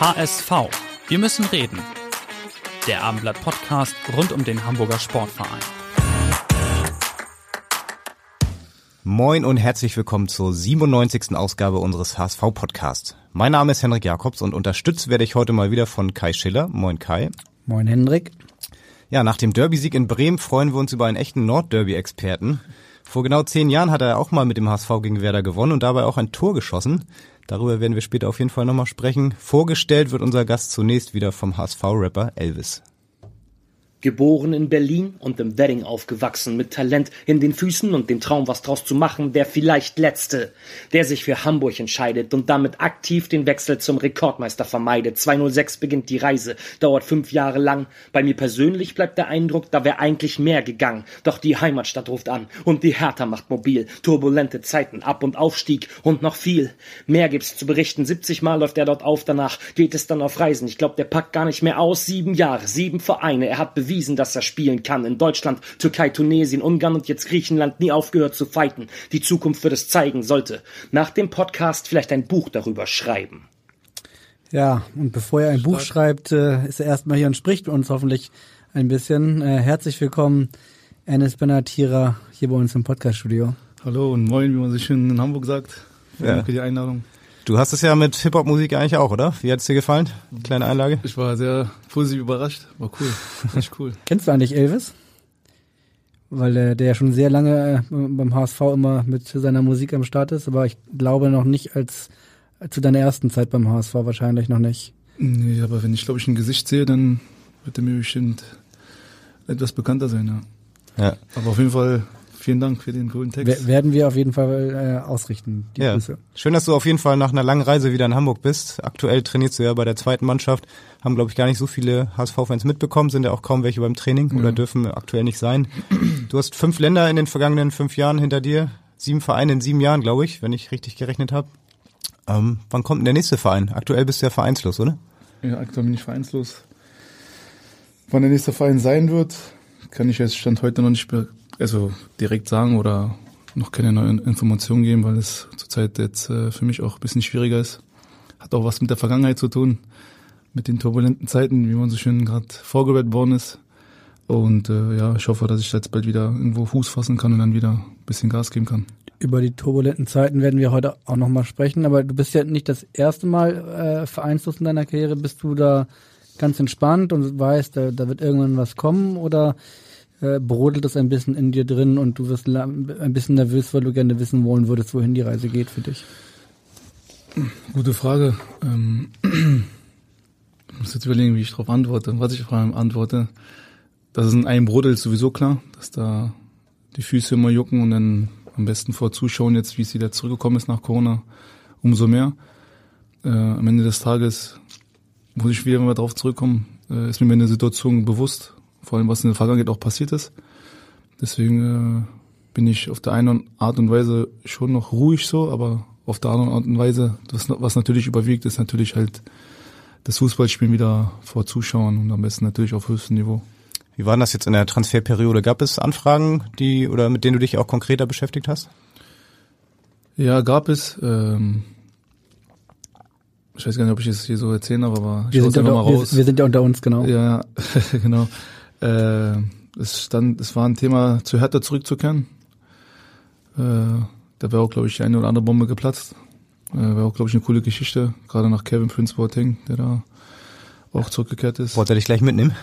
HSV. Wir müssen reden. Der Abendblatt Podcast rund um den Hamburger Sportverein. Moin und herzlich willkommen zur 97. Ausgabe unseres HSV Podcasts. Mein Name ist Henrik Jakobs und unterstützt werde ich heute mal wieder von Kai Schiller. Moin Kai. Moin Hendrik. Ja, nach dem Derby-Sieg in Bremen freuen wir uns über einen echten Nordderby-Experten. Vor genau zehn Jahren hat er auch mal mit dem HSV gegen Werder gewonnen und dabei auch ein Tor geschossen. Darüber werden wir später auf jeden Fall nochmal sprechen. Vorgestellt wird unser Gast zunächst wieder vom HSV-Rapper Elvis. Geboren in Berlin und im Wedding aufgewachsen, mit Talent in den Füßen und dem Traum, was draus zu machen, der vielleicht Letzte, der sich für Hamburg entscheidet und damit aktiv den Wechsel zum Rekordmeister vermeidet. 206 beginnt die Reise, dauert fünf Jahre lang. Bei mir persönlich bleibt der Eindruck, da wäre eigentlich mehr gegangen. Doch die Heimatstadt ruft an und die Hertha macht mobil. Turbulente Zeiten, Ab- und Aufstieg und noch viel. Mehr gibt's zu berichten. 70 Mal läuft er dort auf, danach geht es dann auf Reisen. Ich glaube, der packt gar nicht mehr aus. Sieben Jahre, sieben Vereine. Er hat dass er spielen kann. In Deutschland, Türkei, Tunesien, Ungarn und jetzt Griechenland nie aufgehört zu fighten. Die Zukunft wird es zeigen, sollte nach dem Podcast vielleicht ein Buch darüber schreiben. Ja, und bevor er ein Buch schreibt, äh, ist er erstmal hier und spricht uns hoffentlich ein bisschen. Äh, herzlich willkommen, Enes Benatira, hier bei uns im Podcaststudio. Hallo und moin, wie man sich schön in Hamburg sagt. Ja. Dank für die Einladung. Du hast es ja mit Hip-Hop-Musik eigentlich auch, oder? Wie hat's dir gefallen? Kleine Einlage? Ich war sehr positiv überrascht. War cool. Echt cool. Kennst du eigentlich Elvis? Weil äh, der ja schon sehr lange äh, beim HSV immer mit seiner Musik am Start ist, aber ich glaube noch nicht als zu deiner ersten Zeit beim HSV wahrscheinlich noch nicht. Nee, aber wenn ich, glaube ich, ein Gesicht sehe, dann wird er mir bestimmt etwas bekannter sein, ja. Ja. Aber auf jeden Fall vielen Dank für den coolen Text. Wer- werden wir auf jeden Fall äh, ausrichten. Die Ja. Grüße. Schön, dass du auf jeden Fall nach einer langen Reise wieder in Hamburg bist. Aktuell trainierst du ja bei der zweiten Mannschaft. Haben, glaube ich, gar nicht so viele HSV-Fans mitbekommen, sind ja auch kaum welche beim Training oder dürfen aktuell nicht sein. Du hast fünf Länder in den vergangenen fünf Jahren hinter dir. Sieben Vereine in sieben Jahren, glaube ich, wenn ich richtig gerechnet habe. Ähm, wann kommt denn der nächste Verein? Aktuell bist du ja vereinslos, oder? Ja, aktuell bin ich vereinslos. Wann der nächste Verein sein wird, kann ich jetzt Stand heute noch nicht also direkt sagen oder noch keine neuen Informationen geben, weil es zurzeit jetzt äh, für mich auch ein bisschen schwieriger ist. Hat auch was mit der Vergangenheit zu tun, mit den turbulenten Zeiten, wie man so schön gerade vorgewählt worden ist. Und äh, ja, ich hoffe, dass ich jetzt bald wieder irgendwo Fuß fassen kann und dann wieder ein bisschen Gas geben kann. Über die turbulenten Zeiten werden wir heute auch nochmal sprechen, aber du bist ja nicht das erste Mal äh, vereinslos in deiner Karriere. Bist du da ganz entspannt und weißt, da, da wird irgendwann was kommen oder äh, brodelt das ein bisschen in dir drin und du wirst ein bisschen nervös, weil du gerne wissen wollen würdest, wohin die Reise geht für dich? Gute Frage. Ähm, ich muss jetzt überlegen, wie ich darauf antworte. Was ich vor allem antworte, dass es in einem Brodel ist sowieso klar, dass da die Füße immer jucken und dann am besten vor Zuschauen jetzt, wie es wieder zurückgekommen ist nach Corona, umso mehr. Äh, am Ende des Tages muss ich wieder mal drauf zurückkommen, äh, ist mir meine Situation bewusst, vor allem was in der Vergangenheit auch passiert ist. Deswegen äh, bin ich auf der einen Art und Weise schon noch ruhig so, aber auf der anderen Art und Weise, das, was natürlich überwiegt, ist natürlich halt das Fußballspielen wieder vor Zuschauern und am besten natürlich auf höchstem Niveau. Wie war denn das jetzt in der Transferperiode? Gab es Anfragen, die oder mit denen du dich auch konkreter beschäftigt hast? Ja, gab es. Ähm, ich weiß gar nicht, ob ich es hier so erzählen darf, aber ich Wir sind, ja unter, mal wir, raus. wir sind ja unter uns, genau. Ja, genau. Äh, es stand, es war ein Thema, zu Hertha zurückzukehren. Äh, da wäre auch, glaube ich, die eine oder andere Bombe geplatzt. Äh, wäre auch, glaube ich, eine coole Geschichte, gerade nach Kevin Prince Boateng, der da auch zurückgekehrt ist. Wollte er dich gleich mitnehmen?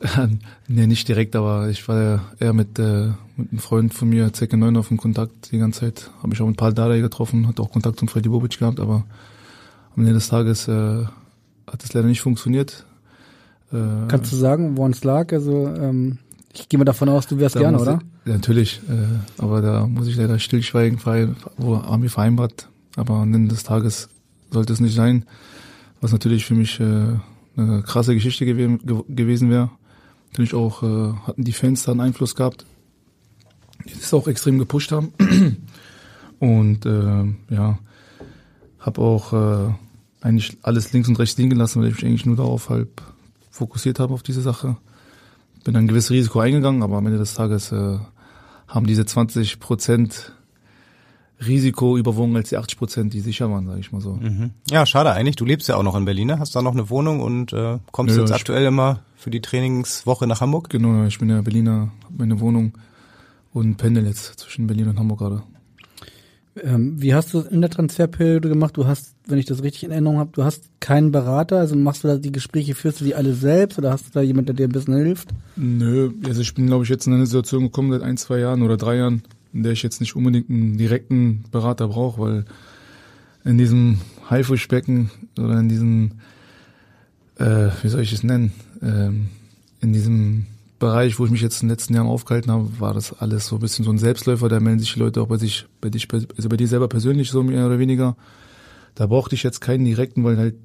nee, nicht direkt, aber ich war ja eher mit, äh, mit einem Freund von mir, Zecke 9 auf dem Kontakt die ganze Zeit. Habe ich auch mit Paul Dardai getroffen, hatte auch Kontakt zum Freddy Bobic gehabt, aber am Ende des Tages äh, hat es leider nicht funktioniert. Äh, Kannst du sagen, woran es lag? Also ähm, ich gehe mal davon aus, du wärst gerne, oder? Ich, natürlich, äh, aber da muss ich leider stillschweigen, wo wir vereinbart, aber am Ende des Tages sollte es nicht sein, was natürlich für mich äh, eine krasse Geschichte gew gewesen wäre. Natürlich auch äh, hatten die Fans da einen Einfluss gehabt, die das auch extrem gepusht haben. Und äh, ja, habe auch äh, eigentlich alles links und rechts liegen gelassen, weil ich mich eigentlich nur darauf halb fokussiert habe auf diese Sache. Bin ein gewisses Risiko eingegangen, aber am Ende des Tages äh, haben diese 20 Prozent Risiko überwogen als die 80 Prozent, die sicher waren, sage ich mal so. Mhm. Ja, schade eigentlich. Du lebst ja auch noch in Berlin, ne? hast da noch eine Wohnung und äh, kommst Ja, jetzt aktuell immer für die Trainingswoche nach Hamburg. Genau, ich bin ja Berliner, habe meine Wohnung und pendel jetzt zwischen Berlin und Hamburg gerade. Ähm, wie hast du es in der Transferperiode gemacht? Du hast, wenn ich das richtig in Erinnerung habe, du hast keinen Berater, also machst du da die Gespräche, führst du die alle selbst oder hast du da jemand, der dir ein bisschen hilft? Nö, also ich bin, glaube ich, jetzt in eine Situation gekommen seit ein, zwei Jahren oder drei Jahren, in der ich jetzt nicht unbedingt einen direkten Berater brauche, weil in diesem Haifischbecken oder in diesem, äh, wie soll ich es nennen, ähm, in diesem Bereich, wo ich mich jetzt in den letzten Jahren aufgehalten habe, war das alles so ein bisschen so ein Selbstläufer, da melden sich die Leute auch bei sich, bei dich, also bei dir selber persönlich so mehr oder weniger. Da brauchte ich jetzt keinen direkten, weil halt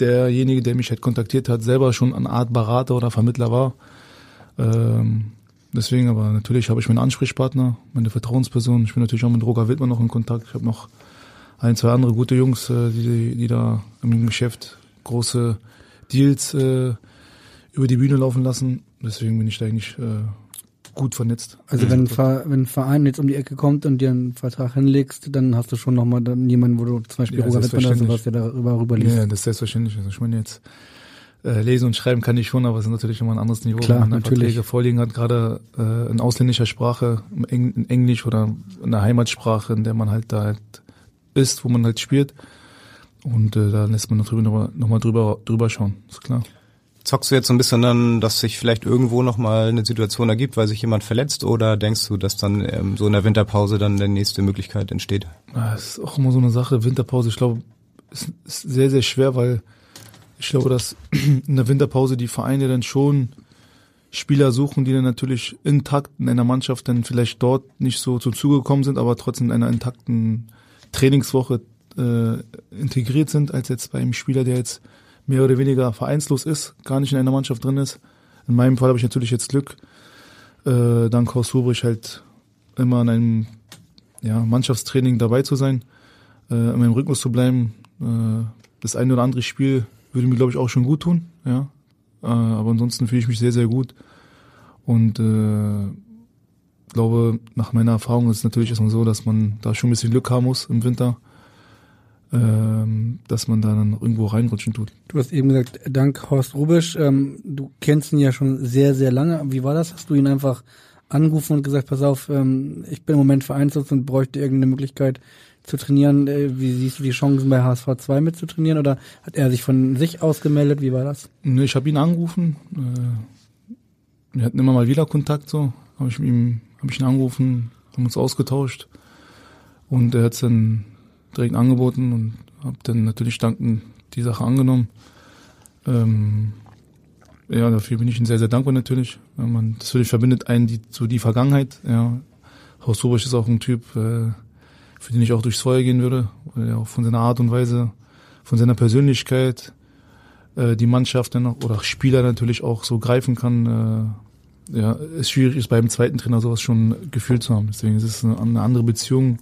derjenige, der mich halt kontaktiert hat, selber schon eine Art Berater oder Vermittler war. Ähm, deswegen, aber natürlich habe ich meinen Ansprechpartner, meine Vertrauensperson. Ich bin natürlich auch mit Roger Wittmann noch in Kontakt. Ich habe noch ein, zwei andere gute Jungs, äh, die, die da im Geschäft große Deals äh, über die Bühne laufen lassen. Deswegen bin ich da eigentlich äh, gut vernetzt. Also wenn, ein Ver- wenn ein Verein jetzt um die Ecke kommt und dir einen Vertrag hinlegst, dann hast du schon nochmal dann jemanden, wo du zum Beispiel Ja, Roger Wittmann oder sowas, der darüber rüberliest. Ja, das ist selbstverständlich. Also ich meine jetzt, äh, lesen und schreiben kann ich schon, aber es ist natürlich immer ein anderes Niveau, Klar, wenn man natürlich. Verträge vorliegen hat, gerade äh, in ausländischer Sprache, in Englisch oder in der Heimatsprache, in der man halt da halt ist, wo man halt spielt. Und äh, da lässt man noch drüber, noch, noch mal drüber, drüber schauen, ist klar. Zockst du jetzt so ein bisschen dann, dass sich vielleicht irgendwo nochmal eine Situation ergibt, weil sich jemand verletzt oder denkst du, dass dann ähm, so in der Winterpause dann die nächste Möglichkeit entsteht? Ja, Es ist auch immer so eine Sache, Winterpause, ich glaube, ist, ist sehr, sehr schwer, weil ich glaube, dass in der Winterpause die Vereine dann schon Spieler suchen, die dann natürlich intakt in einer Mannschaft dann vielleicht dort nicht so zum Zuge gekommen sind, aber trotzdem in einer intakten Trainingswoche äh, integriert sind, als jetzt bei einem Spieler, der jetzt mehr oder weniger vereinslos ist, gar nicht in einer Mannschaft drin ist. In meinem Fall habe ich natürlich jetzt Glück, äh, dank Horst Hubrich halt immer in einem ja, Mannschaftstraining dabei zu sein, äh, in meinem Rhythmus zu bleiben. Äh, das eine oder andere Spiel würde mir, glaube ich, auch schon gut tun. Ja? Äh, aber ansonsten fühle ich mich sehr, sehr gut. Und äh, glaube, nach meiner Erfahrung ist es natürlich erstmal so, dass man da schon ein bisschen Glück haben muss im Winter, ähm, dass man da dann irgendwo reinrutschen tut. Du hast eben gesagt, dank Horst Rubisch, ähm, du kennst ihn ja schon sehr, sehr lange. Wie war das? Hast du ihn einfach angerufen und gesagt, pass auf, ähm, ich bin im Moment vereinslos und bräuchte irgendeine Möglichkeit zu trainieren. Äh, wie siehst du die Chancen bei HSV 2 mitzutrainieren? Oder hat er sich von sich ausgemeldet? Wie war das? Ne, ich habe ihn angerufen. Äh, wir hatten immer mal wieder Kontakt so. Habe ich ihm, habe ich ihn angerufen, haben uns ausgetauscht und er hat es dann direkt angeboten und habe dann natürlich dankend die Sache angenommen. Ähm, ja, dafür bin ich ihm sehr, sehr dankbar natürlich. Man, das natürlich verbindet einen die, so die Vergangenheit. Ja, Horst Rubisch ist auch ein Typ, äh, für den ich auch durchs Feuer gehen würde, weil er auch von seiner Art und Weise, von seiner Persönlichkeit, äh, die Mannschaft dann noch, oder Spieler natürlich auch so greifen kann. Äh, ja, es schwierig ist beim zweiten Trainer sowas schon gefühlt zu haben. Deswegen ist es eine, eine andere Beziehung,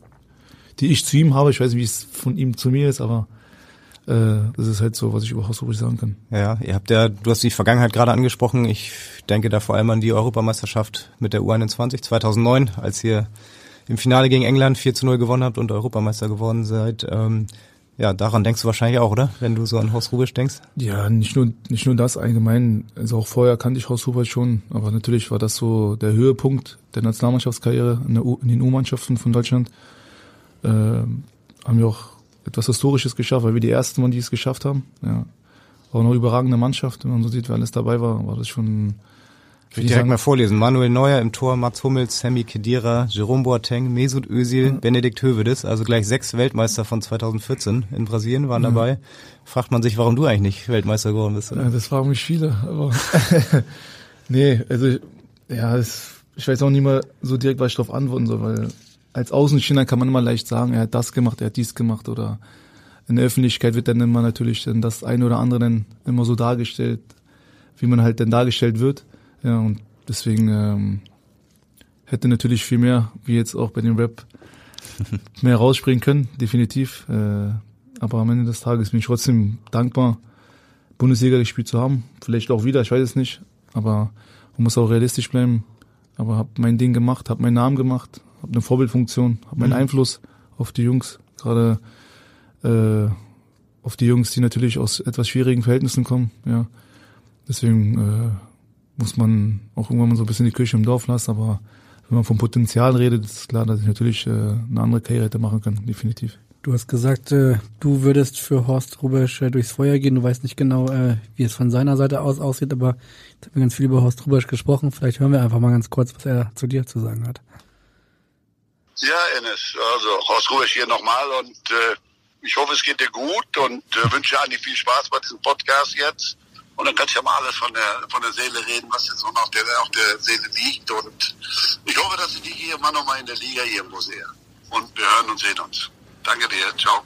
die ich zu ihm habe. Ich weiß nicht, wie es von ihm zu mir ist, aber äh, das ist halt so, was ich über Horst Rubisch sagen kann. Ja, ihr habt ja, du hast die Vergangenheit gerade angesprochen. Ich denke da vor allem an die Europameisterschaft mit der U21 2009, als ihr im Finale gegen England 4 zu 0 gewonnen habt und Europameister geworden seid. Ähm, ja, daran denkst du wahrscheinlich auch, oder? Wenn du so an Horst Rubisch denkst. Ja, nicht nur, nicht nur das allgemein. Also auch vorher kannte ich Horst Rubisch schon, aber natürlich war das so der Höhepunkt der Nationalmannschaftskarriere in, der U, in den U-Mannschaften von Deutschland. Ähm, haben wir auch etwas Historisches geschafft, weil wir die Ersten waren, die es geschafft haben. Ja. Auch eine überragende Mannschaft, wenn man so sieht, wer alles dabei war, war das schon. Ich will direkt mal vorlesen. Manuel Neuer im Tor, Mats Hummels, Sammy Kedira, Jerome Boateng, Mesut Özil, Benedikt Hövedes, also gleich sechs Weltmeister von 2014 in Brasilien waren dabei. Fragt man sich, warum du eigentlich nicht Weltmeister geworden bist. Oder? Ja, das fragen mich viele, aber nee, also ja, es, ich weiß auch nicht mal so direkt, was ich darauf antworten soll, weil als Außenstehender kann man immer leicht sagen, er hat das gemacht, er hat dies gemacht oder in der Öffentlichkeit wird dann immer natürlich dann das eine oder andere dann immer so dargestellt, wie man halt dann dargestellt wird. Ja, und deswegen ähm, hätte natürlich viel mehr, wie jetzt auch bei dem Rap, mehr rausspringen können, definitiv. Äh, aber am Ende des Tages bin ich trotzdem dankbar, Bundesliga gespielt zu haben. Vielleicht auch wieder, ich weiß es nicht. Aber man muss auch realistisch bleiben. Aber habe mein Ding gemacht, habe meinen Namen gemacht, habe eine Vorbildfunktion, habe meinen mhm. Einfluss auf die Jungs, gerade äh, auf die Jungs, die natürlich aus etwas schwierigen Verhältnissen kommen. Ja, deswegen äh, muss man auch irgendwann mal so ein bisschen die Kirche im Dorf lassen. Aber wenn man vom Potenzial redet, ist klar, dass ich natürlich äh, eine andere Karriere hätte machen können, definitiv. Du hast gesagt, äh, du würdest für Horst Rubesch äh, durchs Feuer gehen. Du weißt nicht genau, äh, wie es von seiner Seite aus aussieht, aber ich habe ganz viel über Horst Rubesch gesprochen. Vielleicht hören wir einfach mal ganz kurz, was er zu dir zu sagen hat. Ja, Enes, also Horst Rubesch hier nochmal und äh, ich hoffe, es geht dir gut und äh, wünsche Andi viel Spaß bei diesem Podcast jetzt. Und dann kannst du ja mal alles von der, von der Seele reden, was jetzt noch auf der, auf der Seele liegt. Und ich hoffe, dass ich dich hier mal nochmal in der Liga irgendwo sehe. Und wir hören und sehen uns. Danke dir. Ciao.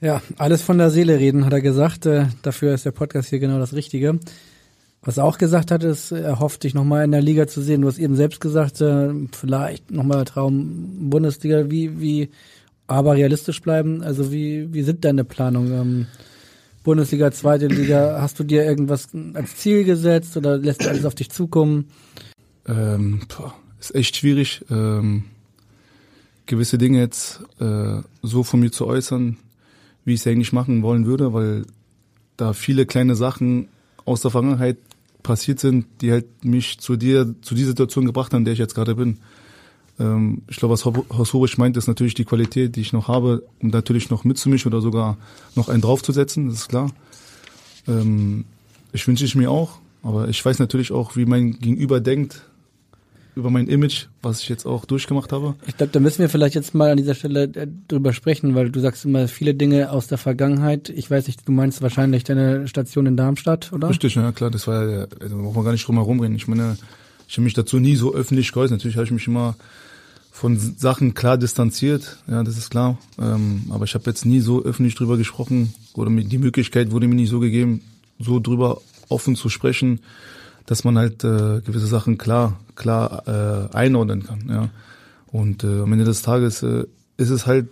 Ja, alles von der Seele reden, hat er gesagt. Äh, dafür ist der Podcast hier genau das Richtige. Was er auch gesagt hat, ist, er hofft, dich nochmal in der Liga zu sehen. Du hast eben selbst gesagt, äh, vielleicht nochmal Traum Bundesliga. Wie, wie, aber realistisch bleiben. Also wie, wie sind deine Planungen? Ähm, Bundesliga, zweite Liga, hast du dir irgendwas als Ziel gesetzt oder lässt alles auf dich zukommen? Ähm, boah, ist echt schwierig. Ähm, gewisse Dinge jetzt äh, so von mir zu äußern, wie ich es eigentlich machen wollen würde, weil da viele kleine Sachen aus der Vergangenheit passiert sind, die halt mich zu dir, zu dieser Situation gebracht haben, in der ich jetzt gerade bin. Ähm, ich glaube, was Horst Rubisch meint, ist natürlich die Qualität, die ich noch habe, um natürlich noch mitzumischen oder sogar noch einen draufzusetzen, das ist klar. Ähm, ich wünsche ich mir auch, aber ich weiß natürlich auch, wie mein Gegenüber denkt, über mein Image, was ich jetzt auch durchgemacht habe. Ich glaube, da müssen wir vielleicht jetzt mal an dieser Stelle äh, drüber sprechen, weil du sagst immer viele Dinge aus der Vergangenheit. Ich weiß nicht, du meinst wahrscheinlich deine Station in Darmstadt, oder? Richtig, ja klar, das war ja, also braucht man gar nicht drum herum reden. Ich meine, ich habe mich dazu nie so öffentlich geäußert. Natürlich habe ich mich immer von Sachen klar distanziert, ja, das ist klar. Ähm, aber ich habe jetzt nie so öffentlich drüber gesprochen oder mir die Möglichkeit wurde mir nie so gegeben, so drüber offen zu sprechen dass man halt äh, gewisse Sachen klar klar äh, einordnen kann. Ja. Und äh, am Ende des Tages äh, ist es halt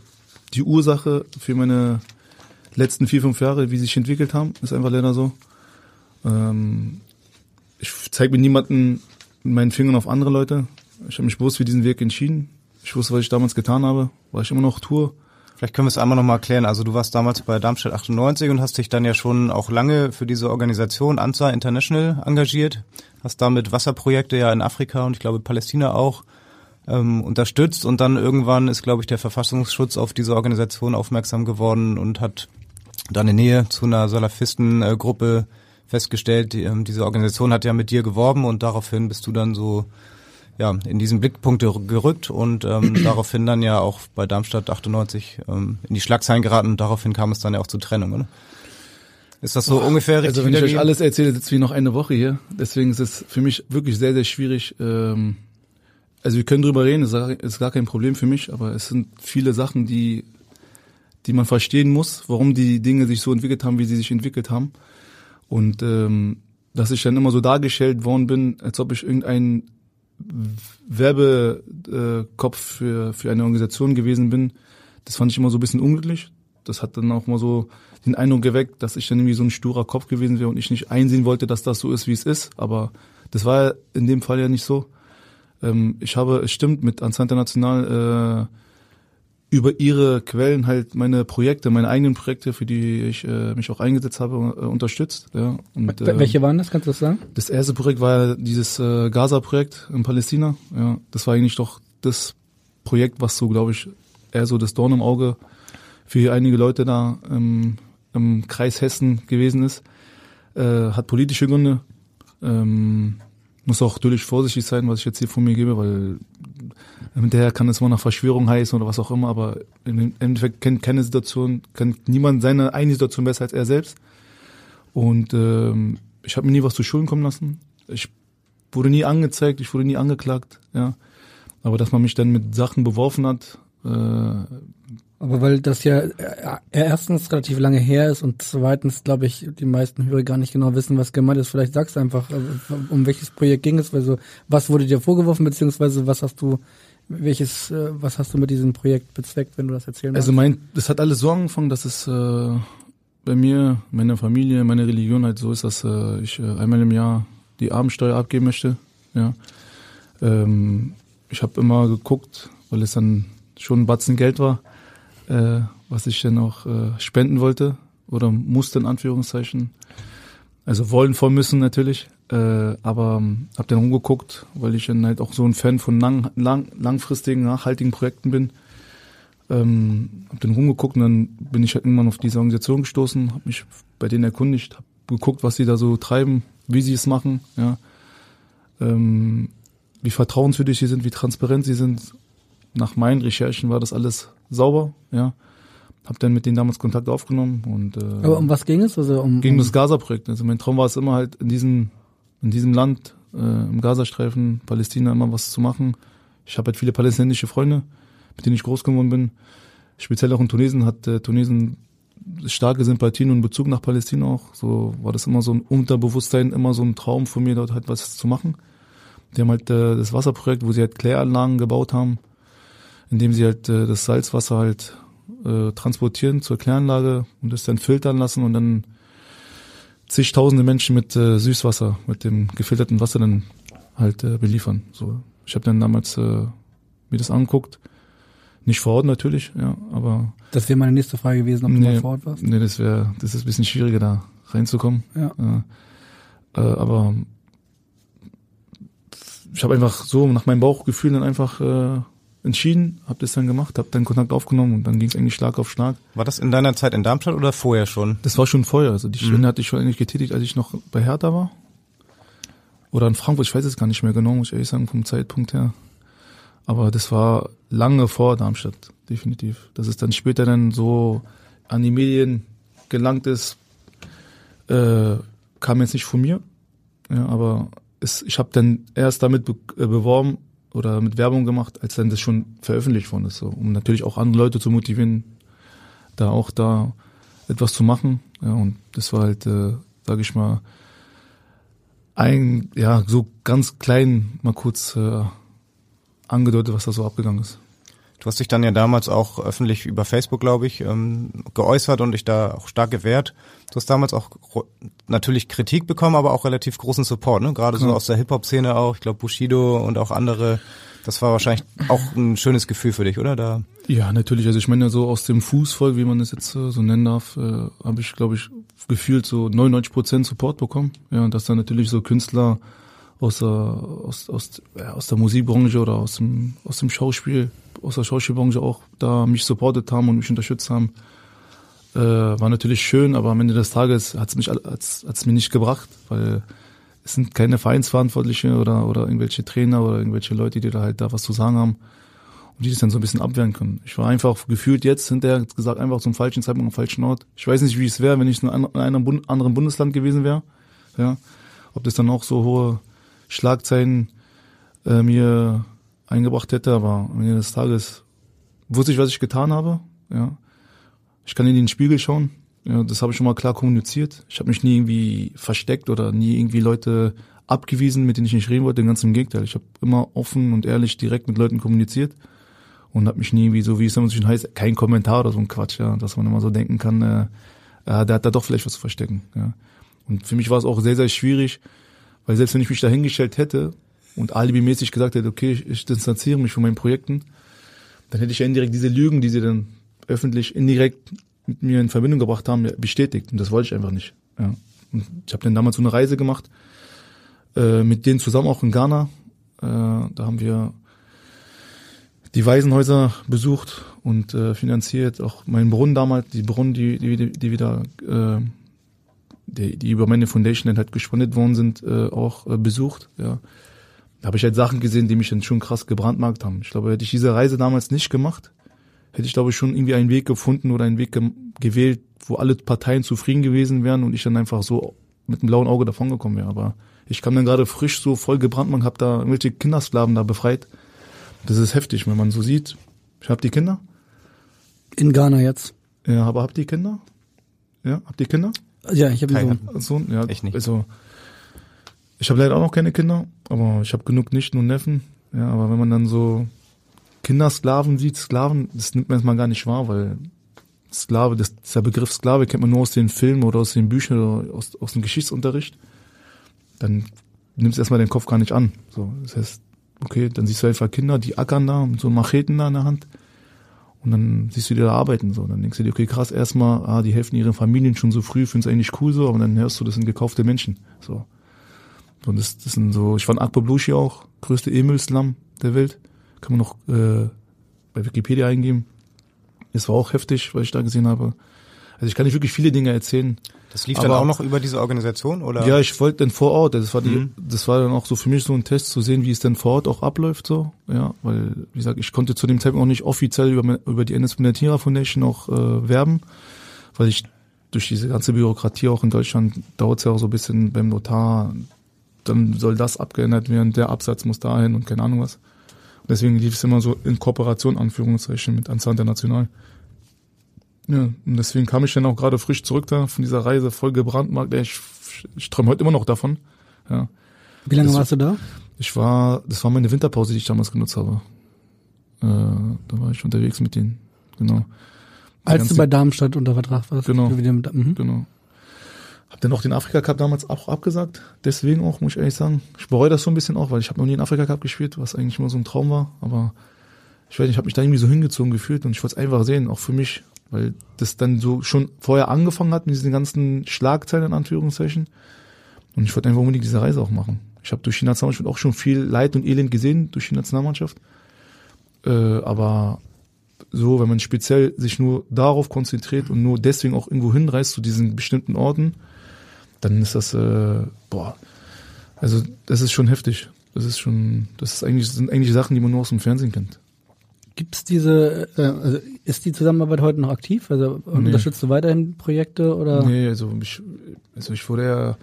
die Ursache für meine letzten vier, fünf Jahre, wie sie sich entwickelt haben, ist einfach leider so. Ähm, ich zeige mir niemanden mit meinen Fingern auf andere Leute. Ich habe mich bewusst für diesen Weg entschieden. Ich wusste, was ich damals getan habe, weil ich immer noch tue. Vielleicht können wir es einmal nochmal erklären. Also du warst damals bei Darmstadt 98 und hast dich dann ja schon auch lange für diese Organisation ANSA International engagiert. Hast damit Wasserprojekte ja in Afrika und ich glaube Palästina auch ähm, unterstützt. Und dann irgendwann ist, glaube ich, der Verfassungsschutz auf diese Organisation aufmerksam geworden und hat dann in Nähe zu einer Salafistengruppe festgestellt, die, ähm, diese Organisation hat ja mit dir geworben und daraufhin bist du dann so ja, in diesen Blickpunkte gerückt und ähm, daraufhin dann ja auch bei Darmstadt 98 ähm, in die Schlagzeilen geraten und daraufhin kam es dann ja auch zur Trennung, oder? Ist das so oh, ungefähr richtig? Also wenn ich euch alles erzähle, sitzt wie noch eine Woche hier. Deswegen ist es für mich wirklich sehr, sehr schwierig. Ähm, also wir können drüber reden, das ist gar kein Problem für mich, aber es sind viele Sachen, die, die man verstehen muss, warum die Dinge sich so entwickelt haben, wie sie sich entwickelt haben. Und ähm, dass ich dann immer so dargestellt worden bin, als ob ich irgendein Werbekopf für, für eine Organisation gewesen bin, das fand ich immer so ein bisschen unglücklich. Das hat dann auch mal so den Eindruck geweckt, dass ich dann irgendwie so ein sturer Kopf gewesen wäre und ich nicht einsehen wollte, dass das so ist, wie es ist. Aber das war in dem Fall ja nicht so. Ähm, ich habe, es stimmt, mit Anza International äh, über ihre Quellen halt meine Projekte, meine eigenen Projekte, für die ich äh, mich auch eingesetzt habe, äh, unterstützt. Ja. Und, äh, Welche waren das? Kannst du das sagen? Das erste Projekt war ja dieses äh, Gaza-Projekt in Palästina. Ja, das war eigentlich doch das Projekt, was so, glaube ich, eher so das Dorn im Auge für einige Leute da im, im Kreis Hessen gewesen ist. Äh, hat politische Gründe. Ähm, muss auch natürlich vorsichtig sein, was ich jetzt hier von mir gebe, weil Hinterher kann es mal nach Verschwörung heißen oder was auch immer, aber im Endeffekt kennt keine Situation, kennt niemand seine eigene Situation besser als er selbst. Und ähm, ich habe mir nie was zu Schulden kommen lassen. Ich wurde nie angezeigt, ich wurde nie angeklagt. Ja, Aber dass man mich dann mit Sachen beworfen hat, äh, Aber weil das ja äh, erstens relativ lange her ist und zweitens, glaube ich, die meisten Hörer gar nicht genau wissen, was gemeint ist. Vielleicht sagst du einfach, äh, um welches Projekt ging es, also was wurde dir vorgeworfen, beziehungsweise was hast du, welches, äh, was hast du mit diesem Projekt bezweckt, wenn du das erzählen Also mein, das hat alles so angefangen, dass es äh, bei mir, meiner Familie, meiner Religion halt so ist, dass äh, ich äh, einmal im Jahr die Abendsteuer abgeben möchte. Ja. Ähm, ich habe immer geguckt, weil es dann schon ein Batzen Geld war, äh, was ich dann auch äh, spenden wollte oder musste in Anführungszeichen. Also wollen voll müssen natürlich, äh, aber ähm, habe dann rumgeguckt, weil ich dann halt auch so ein Fan von lang, lang, langfristigen, nachhaltigen Projekten bin. Ähm, hab dann rumgeguckt und dann bin ich halt irgendwann auf diese Organisation gestoßen, habe mich bei denen erkundigt, habe geguckt, was sie da so treiben, wie sie es machen, ja, ähm, wie vertrauenswürdig sie sind, wie transparent sie sind. Nach meinen Recherchen war das alles sauber, ja. Hab dann mit denen damals Kontakt aufgenommen und äh, Aber um was ging es? Also um, gegen um das Gaza-Projekt. Also mein Traum war es immer halt in diesem, in diesem Land, äh, im Gazastreifen, Palästina immer was zu machen. Ich habe halt viele palästinensische Freunde, mit denen ich groß geworden bin. Speziell auch in Tunesien hat äh, Tunesien starke Sympathien und Bezug nach Palästina auch. So war das immer so ein Unterbewusstsein, immer so ein Traum von mir, dort halt was zu machen. Die haben halt äh, das Wasserprojekt, wo sie halt Kläranlagen gebaut haben, indem sie halt äh, das Salzwasser halt äh, transportieren zur Kläranlage und das dann filtern lassen und dann zigtausende Menschen mit äh, Süßwasser, mit dem gefilterten Wasser dann halt äh, beliefern. So, ich habe dann damals äh, mir das angeguckt, nicht vor Ort natürlich, ja, aber das wäre meine nächste Frage gewesen, ob du mal vor Ort warst. nee, das wäre, das ist ein bisschen schwieriger da reinzukommen. Ja. Äh, äh, aber ich habe einfach so nach meinem Bauchgefühl dann einfach äh, entschieden, habe das dann gemacht, habe dann Kontakt aufgenommen und dann ging es eigentlich Schlag auf Schlag. War das in deiner Zeit in Darmstadt oder vorher schon? Das war schon vorher. Also die Spende hatte ich schon eigentlich getätigt, als ich noch bei Hertha war. Oder in Frankfurt, ich weiß es gar nicht mehr genau, muss ich ehrlich sagen, vom Zeitpunkt her. Aber das war lange vor Darmstadt, definitiv. Dass es dann später dann so an die Medien gelangt ist, äh, kam jetzt nicht von mir. Ja, aber es, ich habe dann erst damit be äh, beworben oder mit Werbung gemacht, als dann das schon veröffentlicht worden ist. So, um natürlich auch andere Leute zu motivieren, da auch da etwas zu machen. Ja, und das war halt, äh, sage ich mal, ein, ja, so ganz klein mal kurz äh, angedeutet, was da so abgegangen ist. Du hast dich dann ja damals auch öffentlich über Facebook, glaube ich, ähm, geäußert und dich da auch stark gewehrt. Du hast damals auch natürlich Kritik bekommen, aber auch relativ großen Support, ne? Gerade so Ja. aus der Hip-Hop-Szene auch. Ich glaube, Bushido und auch andere. Das war wahrscheinlich auch ein schönes Gefühl für dich, oder? Da Ja, natürlich. Also ich meine, so aus dem Fußvolk, wie man das jetzt äh, so nennen darf, äh, habe ich, glaube ich, gefühlt so 99 Prozent Support bekommen. Ja, und dass dann natürlich so Künstler aus der, aus, aus, ja, aus der Musikbranche oder aus dem, aus dem Schauspiel, aus der Schauspielbranche auch da mich supportet haben und mich unterstützt haben, äh, war natürlich schön, aber am Ende des Tages hat es mich hat's, hat's mir nicht gebracht, weil es sind keine Vereinsverantwortliche oder, oder irgendwelche Trainer oder irgendwelche Leute, die da halt da was zu sagen haben und die das dann so ein bisschen abwehren können. Ich war einfach gefühlt jetzt hinterher gesagt einfach zum falschen Zeitpunkt am falschen Ort. Ich weiß nicht, wie es wäre, wenn ich in einem anderen Bundesland gewesen wäre. Ja, ob das dann auch so hohe Schlagzeilen äh, mir eingebracht hätte, aber am Ende des Tages wusste ich, was ich getan habe. Ja, ich kann in den Spiegel schauen. Ja, das habe ich schon mal klar kommuniziert. Ich habe mich nie irgendwie versteckt oder nie irgendwie Leute abgewiesen, mit denen ich nicht reden wollte. Ganz im Gegenteil. Ich habe immer offen und ehrlich direkt mit Leuten kommuniziert und habe mich nie wie so wie es immer so schön heißt, kein Kommentar oder so ein Quatsch, ja, dass man immer so denken kann, äh, äh, der hat da doch vielleicht was zu verstecken. Ja. Und für mich war es auch sehr, sehr schwierig, weil selbst wenn ich mich da hingestellt hätte und alibimäßig gesagt hätte, okay, ich, ich distanziere mich von meinen Projekten, dann hätte ich ja indirekt diese Lügen, die sie dann öffentlich indirekt mit mir in Verbindung gebracht haben, bestätigt. Und das wollte ich einfach nicht. Ja. Und ich habe dann damals so eine Reise gemacht, äh, mit denen zusammen auch in Ghana. Äh, da haben wir die Waisenhäuser besucht und äh, finanziert, auch meinen Brunnen damals, die Brunnen, die, die, die wieder, äh, die, die über meine Foundation dann halt gespendet worden sind, äh, auch äh, besucht. Ja. Da habe ich halt Sachen gesehen, die mich dann schon krass gebrandmarkt haben. Ich glaube, hätte ich diese Reise damals nicht gemacht, hätte ich glaube ich schon irgendwie einen Weg gefunden oder einen Weg ge gewählt, wo alle Parteien zufrieden gewesen wären und ich dann einfach so mit einem blauen Auge davongekommen wäre. Aber ich kam dann gerade frisch so voll gebrandmarkt, habe da irgendwelche Kindersklaven da befreit das ist heftig, wenn man so sieht. Ich habe die Kinder. In Ghana jetzt. Ja, aber habt ihr Kinder? Ja, habt ihr Kinder? Ja, ich habe einen Sohn. Sohn? Ja, Ich nicht. Also, ich habe leider auch noch keine Kinder, aber ich habe genug Nichten und Neffen. Ja, aber wenn man dann so Kindersklaven sieht, Sklaven, das nimmt man erstmal gar nicht wahr, weil Sklave, das, der Begriff Sklave kennt man nur aus den Filmen oder aus den Büchern oder aus, aus dem Geschichtsunterricht. Dann nimmst du erstmal den Kopf gar nicht an. So, das heißt, okay, dann siehst du einfach Kinder, die ackern da mit so Macheten da in der Hand. Und dann siehst du die da arbeiten so. Dann denkst du dir, okay, krass, erstmal, ah, die helfen ihren Familien schon so früh, find's eigentlich cool so, aber dann hörst du, das sind gekaufte Menschen. So. Und das, das sind so, ich fand Akbar Blushi auch, größte Emil-Slum der Welt. Kann man noch äh, bei Wikipedia eingeben. Es war auch heftig, was ich da gesehen habe. Also ich kann nicht wirklich viele Dinge erzählen. Das lief Aber- dann auch noch über diese Organisation oder? Ja, ich wollte dann vor Ort. Das war die, das war dann auch so für mich so ein Test zu sehen, wie es denn vor Ort auch abläuft, so. Ja, weil, wie gesagt, ich konnte zu dem Zeitpunkt auch nicht offiziell über, über die NS Tira Foundation auch äh, werben, weil ich durch diese ganze Bürokratie auch in Deutschland dauert es ja auch so ein bisschen beim Notar. Dann soll das abgeändert werden, der Absatz muss dahin und keine Ahnung was. Deswegen lief es immer so in Kooperation, Anführungszeichen, mit Anzahl International. Ja, und deswegen kam ich dann auch gerade frisch zurück da von dieser Reise, voll gebrandmarkt. Ich, ich träume heute immer noch davon. Ja. Wie lange Das- warst du da? Ich war, das war meine Winterpause, die ich damals genutzt habe. Äh, da war ich unterwegs mit denen. Genau. Als du bei Darmstadt unter Vertrag warst. Genau. Wieder mit, mhm. Genau. Hab dann auch den Afrika Cup damals auch abgesagt. Deswegen auch, muss ich ehrlich sagen. Ich bereue das so ein bisschen auch, weil ich habe noch nie einen Afrika Cup gespielt, was eigentlich immer so ein Traum war. Aber ich weiß nicht, ich habe mich da irgendwie so hingezogen gefühlt und ich wollte es einfach sehen, auch für mich. Weil das dann so schon vorher angefangen hat mit diesen ganzen Schlagzeilen in Anführungszeichen. Und ich wollte einfach unbedingt diese Reise auch machen. Ich habe durch die Nationalmannschaft auch schon viel Leid und Elend gesehen durch die Nationalmannschaft. Äh, aber so, wenn man speziell sich nur darauf konzentriert und nur deswegen auch irgendwo hinreist zu diesen bestimmten Orten, dann ist das, äh, boah, also das ist schon heftig. Das ist schon, das ist eigentlich, das sind eigentlich Sachen, die man nur aus dem Fernsehen kennt. Gibt's diese, äh, also ist die Zusammenarbeit heute noch aktiv? Also unterstützt du weiterhin Projekte oder? Nee, also ich, also ich wurde ja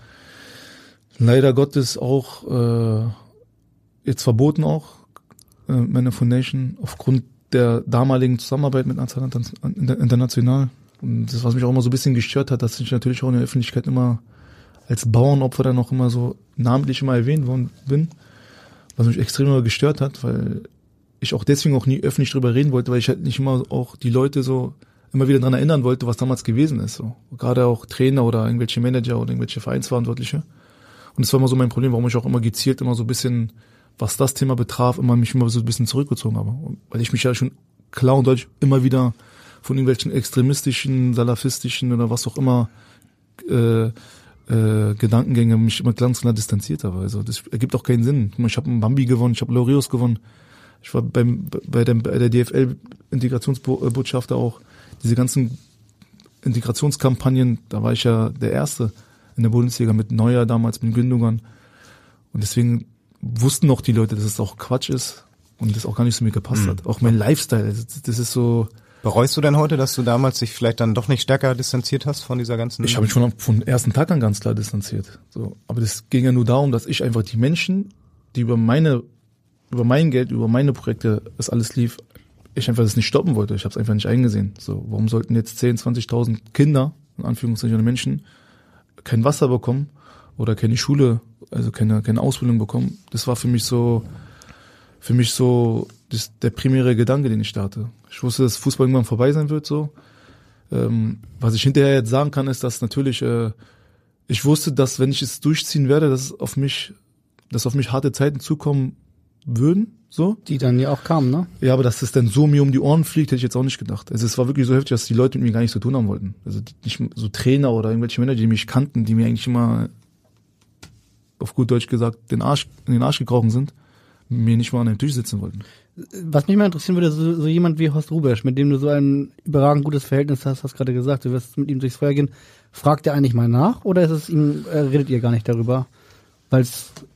leider Gottes auch äh, jetzt verboten auch, äh, meine Foundation, aufgrund der damaligen Zusammenarbeit mit International. Und das, was mich auch immer so ein bisschen gestört hat, dass ich natürlich auch in der Öffentlichkeit immer als Bauernopfer dann auch immer so namentlich immer erwähnt worden bin, was mich extrem gestört hat, weil ich auch deswegen auch nie öffentlich drüber reden wollte, weil ich halt nicht immer auch die Leute so immer wieder dran erinnern wollte, was damals gewesen ist. So. Gerade auch Trainer oder irgendwelche Manager oder irgendwelche Vereinsverantwortliche. Und das war immer so mein Problem, warum ich auch immer gezielt immer so ein bisschen, was das Thema betraf, immer mich immer so ein bisschen zurückgezogen habe. Weil ich mich ja schon klar und deutlich immer wieder von irgendwelchen extremistischen, salafistischen oder was auch immer äh, äh, Gedankengänge mich immer ganz klar distanziert habe. Also das ergibt auch keinen Sinn. Ich habe einen Bambi gewonnen, ich habe Lorios gewonnen. Ich war beim bei, dem, bei der DFL Integrationsbotschafter auch. Diese ganzen Integrationskampagnen, da war ich ja der Erste in der Bundesliga mit Neuer damals, mit Gündogan. Und deswegen wussten auch die Leute, dass es auch Quatsch ist und das auch gar nicht zu mir gepasst hat. Auch mein Lifestyle, das, das ist so, Bereust du denn heute, dass du damals dich vielleicht dann doch nicht stärker distanziert hast von dieser ganzen? Ich habe mich schon von ersten Tag an ganz klar distanziert. So, aber das ging ja nur darum, dass ich einfach die Menschen, die über meine, über mein Geld, über meine Projekte, das alles lief, ich einfach das nicht stoppen wollte. Ich habe es einfach nicht eingesehen. So, warum sollten jetzt 10, 20.000 Kinder, in Anführungszeichen Menschen, kein Wasser bekommen oder keine Schule, also keine keine Ausbildung bekommen? Das war für mich so, für mich so das, der primäre Gedanke, den ich da hatte. Ich wusste, dass Fußball irgendwann vorbei sein wird, so. Ähm, was ich hinterher jetzt sagen kann, ist, dass natürlich äh, ich wusste, dass wenn ich es durchziehen werde, dass es auf mich, dass auf mich harte Zeiten zukommen würden, so. Die dann ja auch kamen, ne? Ja, aber dass es dann so mir um die Ohren fliegt, hätte ich jetzt auch nicht gedacht. Also es war wirklich so heftig, dass die Leute mit mir gar nichts zu tun haben wollten. Also nicht so Trainer oder irgendwelche Männer, die mich kannten, die mir eigentlich immer auf gut Deutsch gesagt den Arsch in den Arsch gekrochen sind, mir nicht mal an den Tisch sitzen wollten. Was mich mal interessieren würde, so, so jemand wie Horst Rubesch, mit dem du so ein überragend gutes Verhältnis hast, hast gerade gesagt, du wirst mit ihm durchs Feuer gehen. Fragt er eigentlich mal nach oder ist es ihm, äh, redet ihr gar nicht darüber? Weil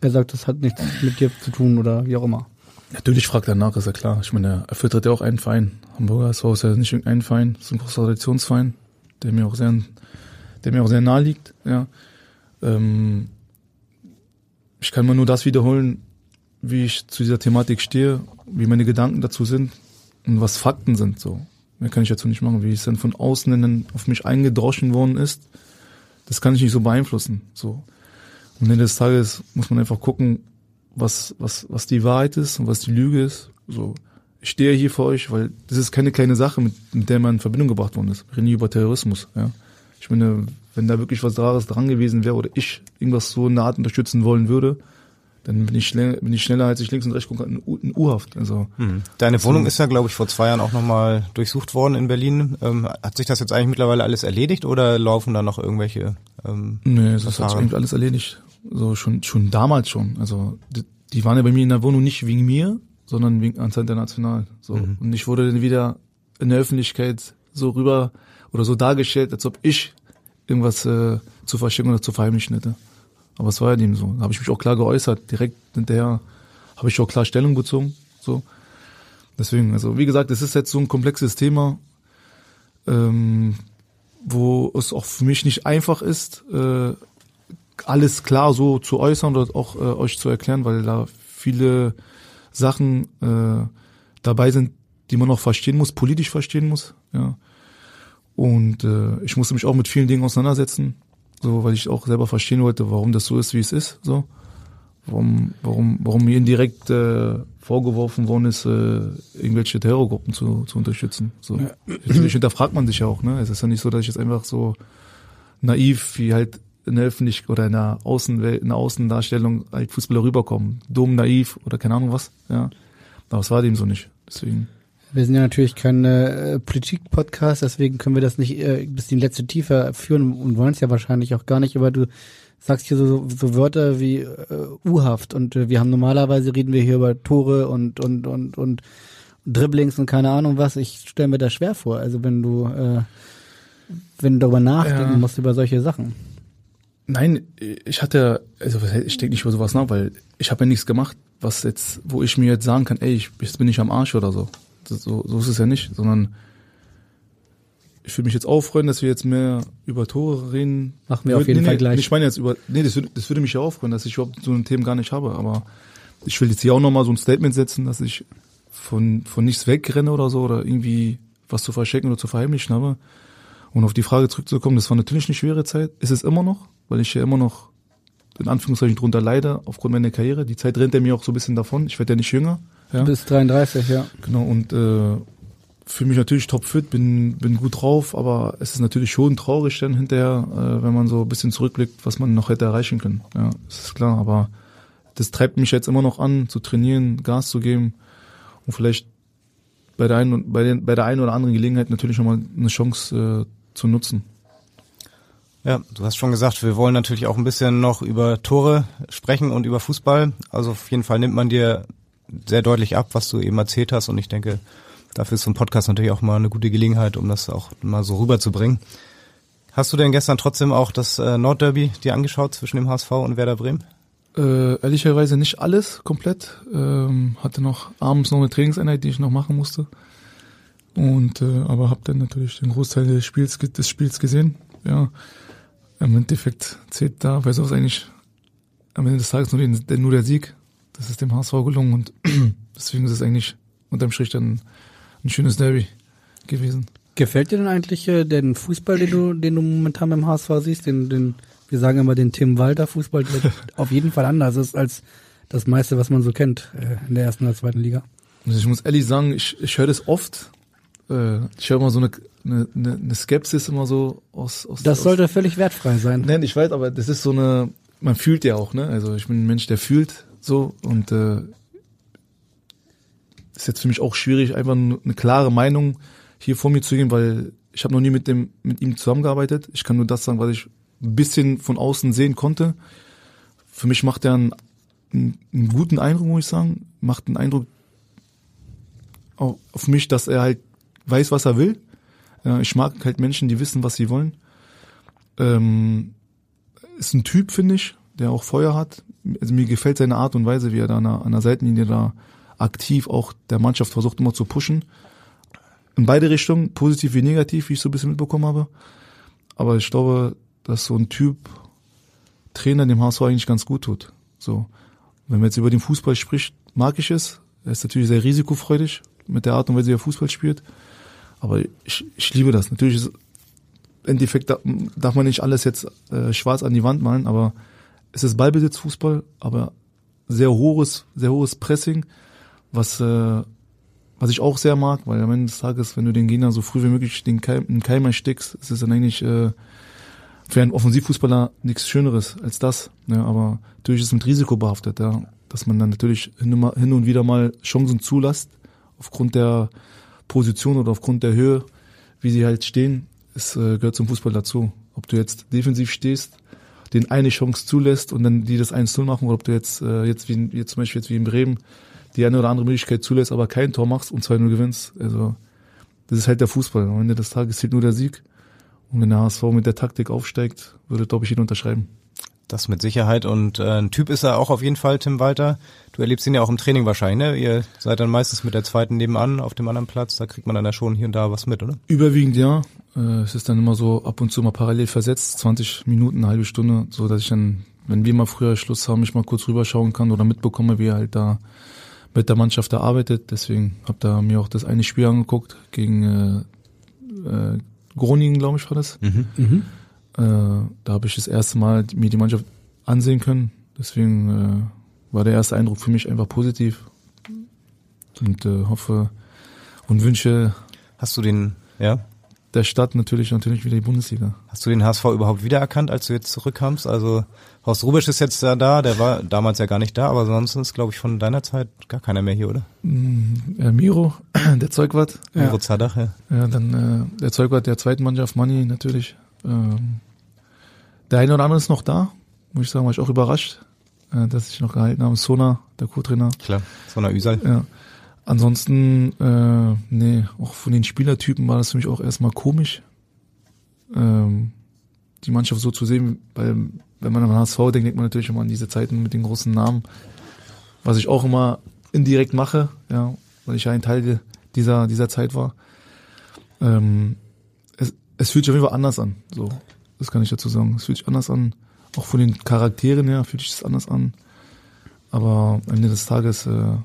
er sagt, das hat nichts mit dir zu tun oder wie auch immer. Natürlich fragt er nach, ist ja klar. Ich meine, er vertritt ja auch einen Verein. Hamburger SV ist ja nicht irgendein Verein, ist ein großer Traditionsverein, der mir auch sehr, der mir auch sehr nahe liegt, ja. Ähm, ich kann mal nur das wiederholen, wie ich zu dieser Thematik stehe, wie meine Gedanken dazu sind und was Fakten sind. So, mehr kann ich dazu nicht machen. Wie es dann von außen dann auf mich eingedroschen worden ist, das kann ich nicht so beeinflussen. So. Und Ende des Tages muss man einfach gucken, was, was, was die Wahrheit ist und was die Lüge ist. So, ich stehe hier für euch, weil das ist keine kleine Sache, mit, mit der man in Verbindung gebracht worden ist. Wir reden hier über Terrorismus. Ja. Ich meine, wenn da wirklich was Rares dran gewesen wäre oder ich irgendwas so in der Art unterstützen wollen würde, dann bin ich, schnell, bin ich schneller, als ich links und rechts gucke, in, in U-Haft. Also, hm. Deine Wohnung ist ja, glaube ich, vor zwei Jahren auch nochmal durchsucht worden in Berlin. Ähm, hat sich das jetzt eigentlich mittlerweile alles erledigt oder laufen da noch irgendwelche ähm, Nee, das hat sich eigentlich alles erledigt. So schon, schon damals schon. Also die, die waren ja bei mir in der Wohnung nicht wegen mir, sondern wegen Anzahl International. So. Mhm. Und ich wurde dann wieder in der Öffentlichkeit so rüber oder so dargestellt, als ob ich irgendwas äh, zu verstecken oder zu verheimlichen hätte. Aber es war ja dem so. Da habe ich mich auch klar geäußert. Direkt hinterher habe ich auch klar Stellung bezogen. So. Deswegen, also wie gesagt, es ist jetzt so ein komplexes Thema, ähm, wo es auch für mich nicht einfach ist, äh, alles klar so zu äußern oder auch äh, euch zu erklären, weil da viele Sachen äh, dabei sind, die man auch verstehen muss, politisch verstehen muss. Ja. Und äh, ich musste mich auch mit vielen Dingen auseinandersetzen, so weil ich auch selber verstehen wollte, warum das so ist, wie es ist. So, warum, warum, warum mir indirekt äh, vorgeworfen worden ist, äh, irgendwelche Terrorgruppen zu, zu unterstützen. So, ja. natürlich hinterfragt man sich ja auch. Ne, es ist ja nicht so, dass ich jetzt einfach so naiv wie halt in der Öffentlich oder in der Außenwelt, in der Außendarstellung halt Fußballer rüberkommen. Dumm, naiv oder keine Ahnung was. Ja, aber es war dem so nicht. Deswegen. Wir sind ja natürlich kein äh, Politik-Podcast, deswegen können wir das nicht äh, bis in die letzte Tiefe führen und wollen es ja wahrscheinlich auch gar nicht, aber du sagst hier so, so Wörter wie äh, U-Haft und äh, wir haben normalerweise reden wir hier über Tore und und und und Dribblings und keine Ahnung was. Ich stelle mir das schwer vor. Also wenn du äh, wenn du darüber nachdenken ja. musst über solche Sachen. Nein, ich hatte, also ich denke nicht über sowas nach, weil ich habe ja nichts gemacht, was jetzt, wo ich mir jetzt sagen kann, ey, ich, jetzt bin ich am Arsch oder so. So, so ist es ja nicht, sondern ich würde mich jetzt aufreuen, dass wir jetzt mehr über Tore reden. Machen wir auf jeden nee, Fall gleich. Ich meine jetzt über, nee, das würde, das würde mich ja aufreuen, dass ich überhaupt so ein Thema gar nicht habe, aber ich will jetzt hier auch nochmal so ein Statement setzen, dass ich von, von nichts wegrenne oder so oder irgendwie was zu verstecken oder zu verheimlichen habe. Und auf die Frage zurückzukommen, das war natürlich eine schwere Zeit, ist es immer noch, weil ich ja immer noch in Anführungszeichen drunter leide, aufgrund meiner Karriere. Die Zeit rennt ja mir auch so ein bisschen davon. Ich werde ja nicht jünger. Ja. Bis 33, ja. Genau, und äh, fühle mich natürlich topfit, bin, bin gut drauf, aber es ist natürlich schon traurig dann hinterher, äh, wenn man so ein bisschen zurückblickt, was man noch hätte erreichen können. Ja, das ist klar, aber das treibt mich jetzt immer noch an, zu trainieren, Gas zu geben und vielleicht bei der einen, bei den, bei der einen oder anderen Gelegenheit natürlich nochmal eine Chance äh, zu nutzen. Ja, du hast schon gesagt, wir wollen natürlich auch ein bisschen noch über Tore sprechen und über Fußball. Also auf jeden Fall nimmt man dir sehr deutlich ab, was du eben erzählt hast. Und ich denke, dafür ist so ein Podcast natürlich auch mal eine gute Gelegenheit, um das auch mal so rüberzubringen. Hast du denn gestern trotzdem auch das äh, Nordderby dir angeschaut zwischen dem HSV und Werder Bremen? Äh, ehrlicherweise nicht alles komplett. Ähm, hatte noch abends noch eine Trainingseinheit, die ich noch machen musste. Und äh, aber habe dann natürlich den Großteil des Spiels des Spiels gesehen. Ja, im Endeffekt zählt da weil sowas eigentlich am Ende des Tages nur, den, nur der Sieg. Das ist dem HSV gelungen und deswegen ist es eigentlich unterm Strich dann ein schönes Derby gewesen. Gefällt dir denn eigentlich äh, den Fußball, den du, den du momentan beim HSV siehst, den, den, wir sagen immer den Tim Walter Fußball, der auf jeden Fall anders ist als das meiste, was man so kennt äh, in der ersten oder zweiten Liga? Also ich muss ehrlich sagen, ich, ich höre das oft. Äh, ich höre immer so eine, eine, eine Skepsis immer so aus. aus das sollte aus, völlig wertfrei sein. Nein, ich weiß, aber das ist so eine, man fühlt ja auch, ne? Also ich bin ein Mensch, der fühlt so und äh, ist jetzt für mich auch schwierig, einfach eine klare Meinung hier vor mir zu geben, weil ich habe noch nie mit dem mit ihm zusammengearbeitet. Ich kann nur das sagen, was ich ein bisschen von außen sehen konnte. Für mich macht er einen, einen, guten Eindruck, muss ich sagen. Macht einen Eindruck auf, mich, dass er halt weiß, was er will. Ich mag halt Menschen, die wissen, was sie wollen. Ähm, ist ein Typ, finde ich, der auch Feuer hat. Also mir gefällt seine Art und Weise, wie er da an der, an der Seitenlinie da aktiv auch der Mannschaft versucht immer zu pushen. In beide Richtungen, positiv wie negativ, wie ich so ein bisschen mitbekommen habe. Aber ich glaube, dass so ein Typ Trainer dem HSV eigentlich ganz gut tut. So. wenn man jetzt über den Fußball spricht, mag ich es. Er ist natürlich sehr risikofreudig mit der Art und Weise, wie er Fußball spielt. Aber ich, ich liebe das. Natürlich ist im Endeffekt da- darf man nicht alles jetzt äh, schwarz an die Wand malen, aber es ist Ballbesitzfußball, aber sehr hohes, sehr hohes Pressing, was äh, was ich auch sehr mag, weil am Ende des Tages, wenn du den Gegner so früh wie möglich den Keim, den Keim erstickst, ist es dann eigentlich äh, für einen Offensivfußballer nichts Schöneres als das. Ja, aber natürlich ist es mit Risiko behaftet, ja, dass man dann natürlich hin und, mal, hin und wieder mal Chancen zulässt, aufgrund der Position oder aufgrund der Höhe, wie sie halt stehen. Es äh, gehört zum Fußball dazu. Ob du jetzt defensiv stehst, den eine Chance zulässt und dann die das 1-0 machen, oder ob du jetzt, äh, jetzt wie, jetzt zum Beispiel jetzt wie in Bremen, die eine oder andere Möglichkeit zulässt, aber kein Tor machst und 2-0 gewinnst. Also, das ist halt der Fußball. Am Ende des Tages zählt nur der Sieg. Und wenn der HSV mit der Taktik aufsteigt, würde, glaube ich, jeder unterschreiben. Das mit Sicherheit und äh, ein Typ ist er auch auf jeden Fall, Tim Walter. Du erlebst ihn ja auch im Training wahrscheinlich, ne? Ihr seid dann meistens mit der zweiten nebenan auf dem anderen Platz, da kriegt man dann ja schon hier und da was mit, oder? Überwiegend ja. Äh, es ist dann immer so ab und zu mal parallel versetzt, 20 Minuten, eine halbe Stunde, so dass ich dann, wenn wir mal früher Schluss haben, ich mal kurz rüberschauen kann oder mitbekomme, wie er halt da mit der Mannschaft da arbeitet. Deswegen habe da mir auch das eine Spiel angeguckt gegen äh, äh, Groningen, glaube ich, war das. Mhm. Äh, da habe ich das erste Mal mir die Mannschaft ansehen können. Deswegen äh, war der erste Eindruck für mich einfach positiv und äh, hoffe und wünsche Hast du den, ja? der Stadt natürlich natürlich wieder die Bundesliga. Hast du den HSV überhaupt wiedererkannt, als du jetzt zurückkamst? Also Horst Rubisch ist jetzt ja da, der war damals ja gar nicht da, aber sonst ist, glaube ich, von deiner Zeit gar keiner mehr hier, oder? Ja, Miro, der Zeugwart, Ja. Miro Zadach, ja. ja, dann äh, der Zeugwart der zweiten Mannschaft, Manni natürlich. Ähm, der eine oder andere ist noch da, muss ich sagen, war ich auch überrascht, äh, dass ich noch gehalten habe. Sona, der Co-Trainer. Klar. So einer Üsal. Ja. Ansonsten, äh, nee, auch von den Spielertypen war das für mich auch erstmal komisch, ähm, die Mannschaft so zu sehen, weil wenn man an HSV denkt, denkt man natürlich immer an diese Zeiten mit den großen Namen, was ich auch immer indirekt mache, ja, weil ich ja ein Teil dieser, dieser Zeit war. Ähm, es, fühlt sich auf jeden Fall anders an, so, das kann ich dazu sagen. Es fühlt sich anders an, auch von den Charakteren her fühlt sich das anders an. Aber am Ende des Tages äh,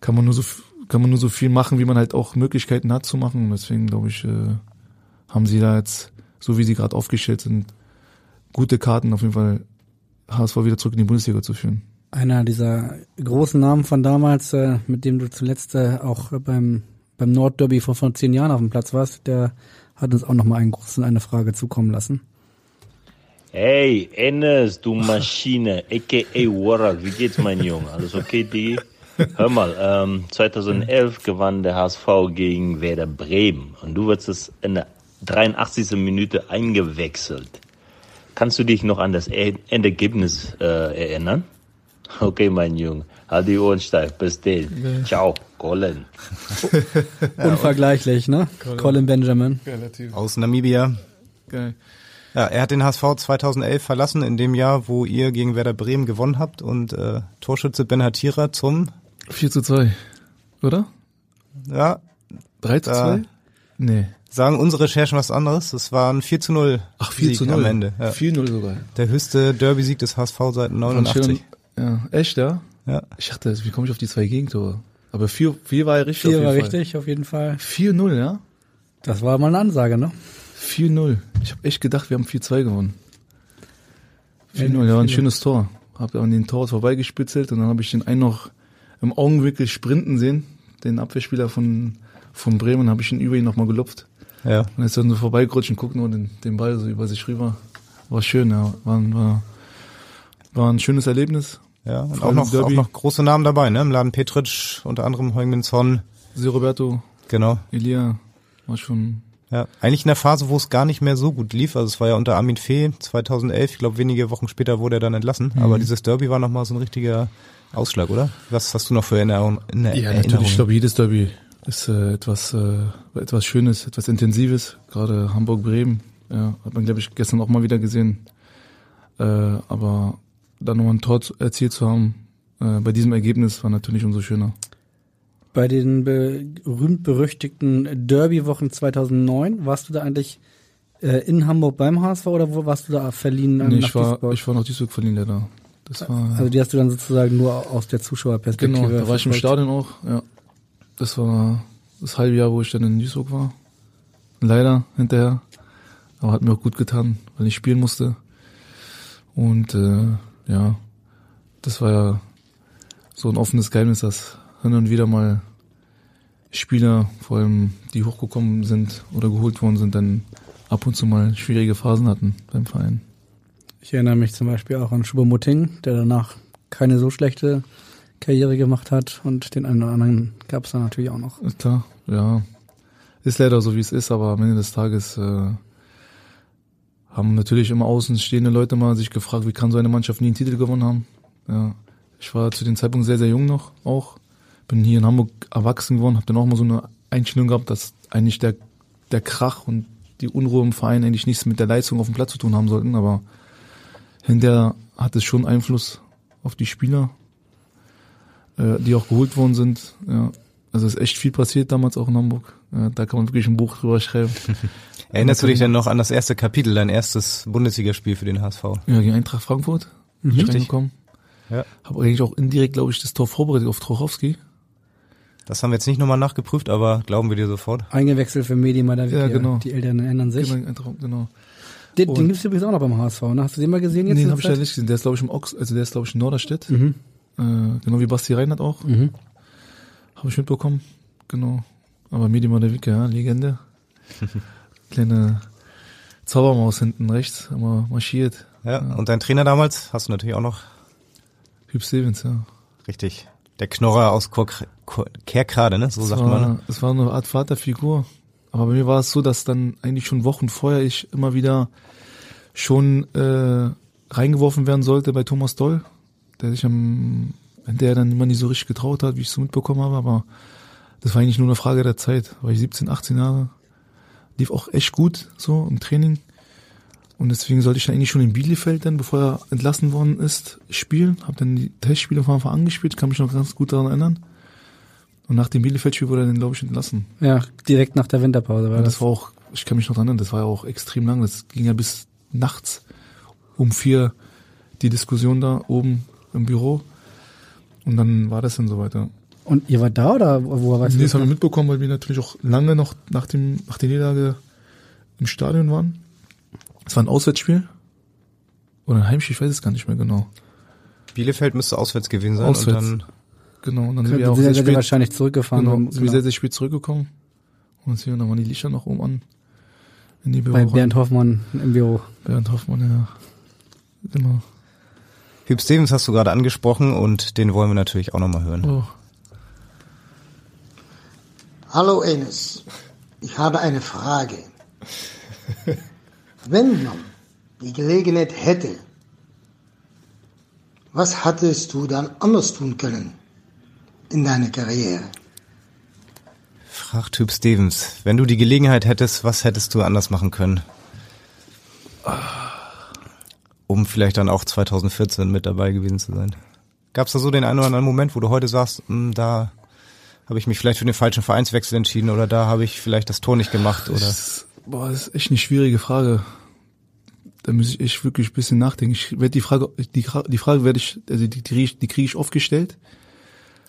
kann man nur so kann man nur so viel machen, wie man halt auch Möglichkeiten hat zu machen. Deswegen glaube ich, äh, haben sie da jetzt, so wie sie gerade aufgestellt sind, gute Karten auf jeden Fall HSV wieder zurück in die Bundesliga zu führen. Einer dieser großen Namen von damals, äh, mit dem du zuletzt äh, auch beim, beim Nordderby vor, vor zehn Jahren auf dem Platz warst, der hat uns auch noch mal einen großen eine Frage zukommen lassen. Hey, Enes, du Maschine, a.k.a. Warrak, wie geht's, mein Junge? Alles okay, Digi? Hör mal, ähm, 2011 gewann der HSV gegen Werder Bremen und du wirst es in der 83. Minute eingewechselt. Kannst du dich noch an das Endergebnis äh, erinnern? Okay, mein Junge, halt die Ohren steif, bis denn. Ciao, Colin. Unvergleichlich, ne? Colin, Benjamin. Aus Namibia. Geil. Ja, er hat den HSV 2011 verlassen, in dem Jahr, wo ihr gegen Werder Bremen gewonnen habt und äh, Torschütze Ben Hatira zum, 4 zu 2, oder? ja, 3 zu Da- 2? Nee. sagen unsere Recherchen was anderes. Es war ein 4 zu 0 Ach, 4 Sieg zu 0. am Ende. Ja. 4-0 sogar. Der höchste Derby-Sieg des HSV seit 89. Ja, echt, ja? Ja. Ich dachte, wie komme ich auf die zwei Gegentore? Aber 4, 4 war ja richtig. Vier auf war jeden Fall. richtig, auf jeden Fall. 4-0, ja? Das war mal eine Ansage, ne? 4-0. Ich habe echt gedacht, wir haben 4-2 gewonnen. 4-0, ja, war ein schönes Tor. Hab an den Tor vorbeigespitzelt und dann habe ich den einen noch im Augenwinkel sprinten sehen, den Abwehrspieler von, von Bremen, habe ich ihn über ihn nochmal gelupft. Ja. Und jetzt dann so vorbeigerutscht und guckt nur den, den Ball so über sich rüber. War schön, ja. War, war, war ein schönes Erlebnis. Ja, und auch noch, auch noch große Namen dabei, ne? Im Laden Petric, unter anderem Heung-Min Son. Sie Roberto, Genau. Elia, war schon Ja, eigentlich in der Phase, wo es gar nicht mehr so gut lief. Also es war ja unter Armin Fee 2011. Ich glaube, wenige Wochen später wurde er dann entlassen. Mhm. Aber dieses Derby war nochmal so ein richtiger Ausschlag, oder? Was hast du noch für Erinnerungen? In der Ja, Erinnerung? natürlich. Ich glaube, jedes Derby ist äh, etwas, äh, etwas Schönes, etwas Intensives. Gerade Hamburg-Bremen, ja, hat man, glaube ich, gestern auch mal wieder gesehen. Äh, aber dann noch ein Tor erzielt zu haben, äh, bei diesem Ergebnis war natürlich umso schöner. Bei den berühmt-berüchtigten Derby-Wochen 2009, warst du da eigentlich äh, in Hamburg beim HSV oder wo warst du da verliehen? ähm, Nee, ich war, Duisburg? ich war nach Duisburg verliehen leider. Das war Also die hast du dann sozusagen nur aus der Zuschauerperspektive. genau, da war ich im. Stadion auch. Ja, das war das halbe Jahr, wo ich dann in Duisburg war. Leider hinterher, aber hat mir auch gut getan, weil ich spielen musste. Und äh, ja, das war ja so ein offenes Geheimnis, dass hin und wieder mal Spieler, vor allem die hochgekommen sind oder geholt worden sind, dann ab und zu mal schwierige Phasen hatten beim Verein. Ich erinnere mich zum Beispiel auch an Schubomoting, der danach keine so schlechte Karriere gemacht hat und den einen oder anderen gab es dann natürlich auch noch. Ist klar, ja. Ist leider so, wie es ist, aber am Ende des Tages äh, haben natürlich immer außenstehende Leute mal sich gefragt, wie kann so eine Mannschaft nie einen Titel gewonnen haben. Ja. Ich war zu dem Zeitpunkt sehr, sehr jung noch auch. Bin hier in Hamburg erwachsen geworden, habe dann auch mal so eine Einstellung gehabt, dass eigentlich der, der Krach und die Unruhe im Verein eigentlich nichts mit der Leistung auf dem Platz zu tun haben sollten, aber hinterher hat es schon Einfluss auf die Spieler, äh, die auch geholt worden sind. Ja. Also ist echt viel passiert damals auch in Hamburg. Ja, da kann man wirklich ein Buch drüber schreiben. Erinnerst du dich denn noch an das erste Kapitel, dein erstes Bundesligaspiel für den HSV? Ja, gegen Eintracht Frankfurt. Mhm. Ich Richtig. reingekommen. Ja. Habe eigentlich auch indirekt, glaube ich, das Tor vorbereitet auf Trochowski. Das haben wir jetzt nicht nochmal nachgeprüft, aber glauben wir dir sofort. Eingewechselt für Medi Madavikia. Ja, genau. Die Älteren erinnern sich. Eintracht, genau. Den, den gibt's übrigens auch noch beim HSV. Ne? Hast du den mal gesehen jetzt? Nee, den habe ich leider Zeit? nicht gesehen. Der ist, glaube ich, im Ochs, also der ist, glaube ich, in Norderstedt. Mhm. Äh, genau wie Basti Reinhardt auch. Mhm. Habe ich mitbekommen. Genau. Aber Medi Madavika, ja, Legende. Kleine Zaubermaus hinten rechts, immer marschiert. Ja. Und dein Trainer damals hast du natürlich auch noch Hüb Stevens, ja. richtig. Der Knorrer aus Kerkrade, ne? So Es sagt war, man. es war eine Art Vaterfigur. Aber bei mir war es so, dass dann eigentlich schon Wochen vorher ich immer wieder schon äh, reingeworfen werden sollte bei Thomas Doll, der sich am hinterher dann immer nicht so richtig getraut hat, wie ich es so mitbekommen habe, aber das war eigentlich nur eine Frage der Zeit. War ich 17, 18 Jahre, lief auch echt gut so im Training. Und deswegen sollte ich dann eigentlich schon in Bielefeld dann, bevor er entlassen worden ist, spielen. Habe dann die Testspiele von Anfang an gespielt, kann mich noch ganz gut daran erinnern. Und nach dem Bielefeld-Spiel wurde er dann, glaube ich, entlassen. Ja, direkt nach der Winterpause war das. das war auch, ich kann mich noch dran erinnern, das war ja auch extrem lang. Das ging ja bis nachts um vier die Diskussion da oben im Büro. Und dann war das dann so weiter. Und ihr wart da oder woher weißt Nee, du das haben wir mitbekommen, weil wir natürlich auch lange noch nach dem, nach der Niederlage im Stadion waren. Es war ein Auswärtsspiel. Oder ein Heimspiel, ich weiß es gar nicht mehr genau. Bielefeld müsste auswärts gewesen sein Auswärts. und dann Genau. Und dann sind wir auch sehr, sehr spät, wahrscheinlich zurückgefahren. genau, sind wir sehr, sehr spät zurückgekommen. Und jetzt hier, und dann waren die Lichter noch oben an. In die bei Büro. Bernd Hoffmann im Büro. Bernd Hoffmann, ja. Genau. Hüb Stevens hast du gerade angesprochen und den wollen wir natürlich auch nochmal hören. Oh. Hallo Enes, ich habe eine Frage. Wenn man die Gelegenheit hätte, was hattest du dann anders tun können in deiner Karriere? Fragt Hüb Stevens, wenn du die Gelegenheit hättest, was hättest du anders machen können? Um vielleicht dann auch 2014 mit dabei gewesen zu sein. Gab es da so den einen oder anderen Moment, wo du heute sagst, "Hm, da habe ich mich vielleicht für den falschen Vereinswechsel entschieden oder da habe ich vielleicht das Tor nicht gemacht oder Das, boah, das ist echt eine schwierige Frage. Da muss ich echt wirklich ein bisschen nachdenken. Ich werde die Frage, die, die Frage werde ich, also die, die, kriege ich- die kriege ich oft gestellt.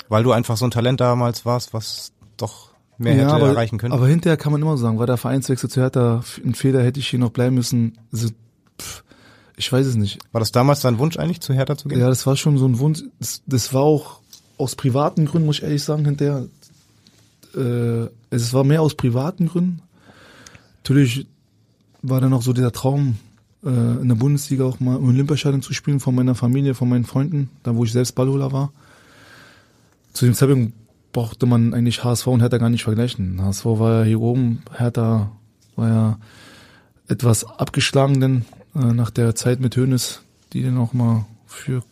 weil du einfach so ein Talent damals warst, was doch mehr hätte aber, erreichen können. aber hinterher kann man immer sagen, war der Vereinswechsel zu Hertha ein Fehler, hätte ich hier noch bleiben müssen. Also, pff, ich weiß es nicht. War das damals dein Wunsch eigentlich, zu Hertha zu gehen? Ja, das war schon so ein Wunsch. Das, das war auch aus privaten Gründen, muss ich ehrlich sagen, hinterher. Äh, es war mehr aus privaten Gründen. Natürlich war dann auch so dieser Traum, äh, in der Bundesliga auch mal im Olympiastadion zu spielen, von meiner Familie, von meinen Freunden, da wo ich selbst Ballholer war. Zu dem Zeitpunkt brauchte man eigentlich HSV und Hertha gar nicht vergleichen. HSV war ja hier oben, Hertha war ja etwas abgeschlagen, denn äh, nach der Zeit mit Hoeneß, die dann auch mal für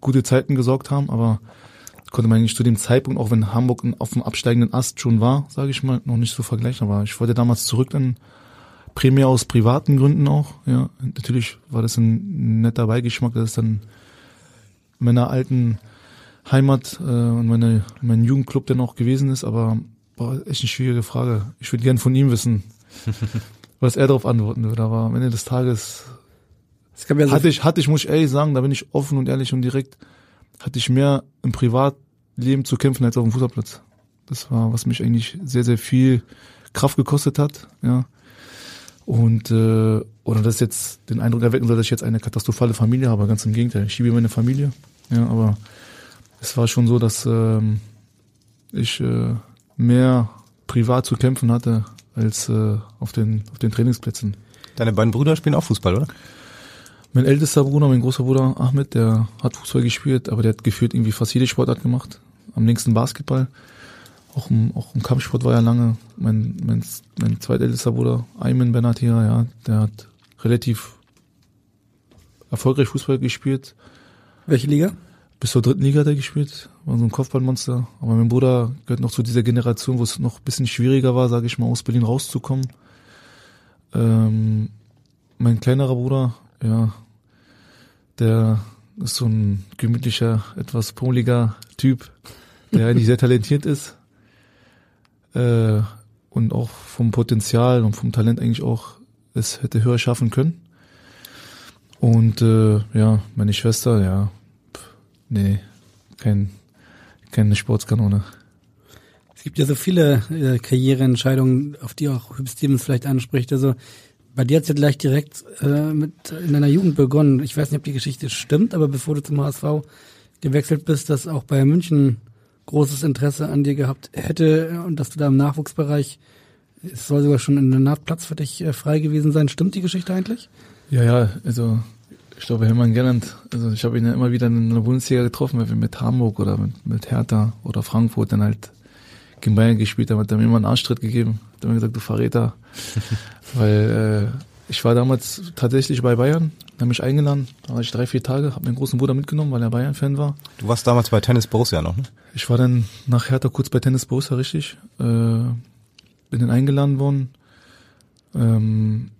gute Zeiten gesorgt haben, aber konnte man eigentlich zu dem Zeitpunkt, auch wenn Hamburg auf dem absteigenden Ast schon war, sage ich mal, noch nicht so vergleichen. Aber ich wollte damals zurück dann primär aus privaten Gründen auch. Ja, natürlich war das ein netter Beigeschmack, dass es dann meiner alten Heimat äh, und meine, mein Jugendclub dann auch gewesen ist, aber boah, echt eine schwierige Frage. Ich würde gern von ihm wissen, was er darauf antworten würde. Aber am Ende des Tages ja so Hatte ich, hatte ich, muss ich ehrlich sagen, da bin ich offen und ehrlich und direkt, hatte ich mehr im Privatleben zu kämpfen als auf dem Fußballplatz. Das war, was mich eigentlich sehr, sehr viel Kraft gekostet hat, ja. Und äh, oder das jetzt den Eindruck erwecken soll, dass ich jetzt eine katastrophale Familie habe, ganz im Gegenteil. Ich liebe meine Familie, ja, aber es war schon so, dass ähm, ich äh, mehr privat zu kämpfen hatte als äh, auf den auf den Trainingsplätzen. Deine beiden Brüder spielen auch Fußball, oder? Mein ältester Bruder, mein großer Bruder Ahmed, der hat Fußball gespielt, aber der hat gefühlt irgendwie fast jede Sportart gemacht. Am längsten Basketball. Auch im, auch im Kampfsport war er lange. Mein, mein, mein zweitältester Bruder Ayman Benatia, ja, der hat relativ erfolgreich Fußball gespielt. welche Liga? Bis zur dritten Liga hat er gespielt, war so ein Kopfballmonster. Aber mein Bruder gehört noch zu dieser Generation, wo es noch ein bisschen schwieriger war, sage ich mal, aus Berlin rauszukommen. Ähm, mein kleinerer Bruder, ja, der ist so ein gemütlicher, etwas pummeliger Typ, der eigentlich sehr talentiert ist. Äh, und auch vom Potenzial und vom Talent eigentlich auch es hätte höher schaffen können. Und äh, ja, meine Schwester, ja, pff, nee, kein, keine Sportskanone. Es gibt ja so viele äh, Karriereentscheidungen, auf die auch Hüb Stevens vielleicht anspricht. Also bei dir hat es ja gleich direkt äh, mit in deiner Jugend begonnen. Ich weiß nicht, ob die Geschichte stimmt, aber bevor du zum HSV gewechselt bist, dass auch Bayern München großes Interesse an dir gehabt hätte und dass du da im Nachwuchsbereich, es soll sogar schon in der Naht Platz für dich äh, frei gewesen sein. Stimmt die Geschichte eigentlich? Ja, ja, also ich glaube, Hermann Gerland, also ich habe ihn ja immer wieder in der Bundesliga getroffen, wenn wir mit Hamburg oder mit, mit Hertha oder Frankfurt dann halt gegen Bayern gespielt haben, hat er mir immer einen Arschtritt gegeben. Hat immer gesagt, du Verräter. Weil äh, ich war damals tatsächlich bei Bayern, haben mich eingeladen, da war ich drei, vier Tage, habe meinen großen Bruder mitgenommen, weil er Bayern-Fan war. Du warst damals bei Tennis Borussia noch, ne? Ich war dann nach Hertha kurz bei Tennis Borussia, richtig. Äh, bin dann eingeladen worden. Ähm,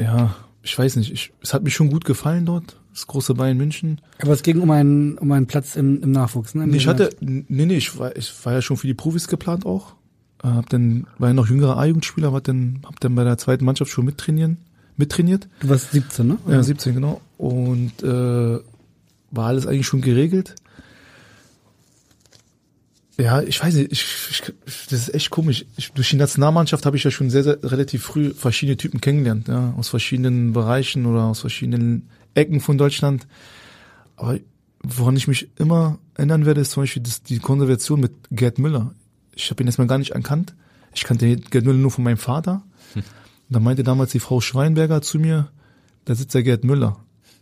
ja, ich weiß nicht, ich, es hat mir schon gut gefallen dort, das große Bayern München. Aber es ging um einen, um einen Platz im, im Nachwuchs, ne? Im Nee, ich hatte, nee, nee, ich war, ich war ja schon für die Profis geplant auch. Äh, Hab dann, war ja noch jüngerer A-Jugendspieler, hab dann, hab dann bei der zweiten Mannschaft schon mittrainieren, mittrainiert. Du warst 17, ne? Ja, 17, genau. Und äh, war alles eigentlich schon geregelt. Ja, ich weiß nicht, ich, ich, das ist echt komisch. Ich, durch die Nationalmannschaft habe ich ja schon sehr, sehr relativ früh verschiedene Typen kennengelernt, ja, aus verschiedenen Bereichen oder aus verschiedenen Ecken von Deutschland. Aber woran ich mich immer erinnern werde, ist zum Beispiel das, die Konservation mit Gerd Müller. Ich habe ihn erstmal gar nicht erkannt. Ich kannte Gerd Müller nur von meinem Vater. Und da meinte damals die Frau Schweinberger zu mir, da sitzt der Gerd Müller.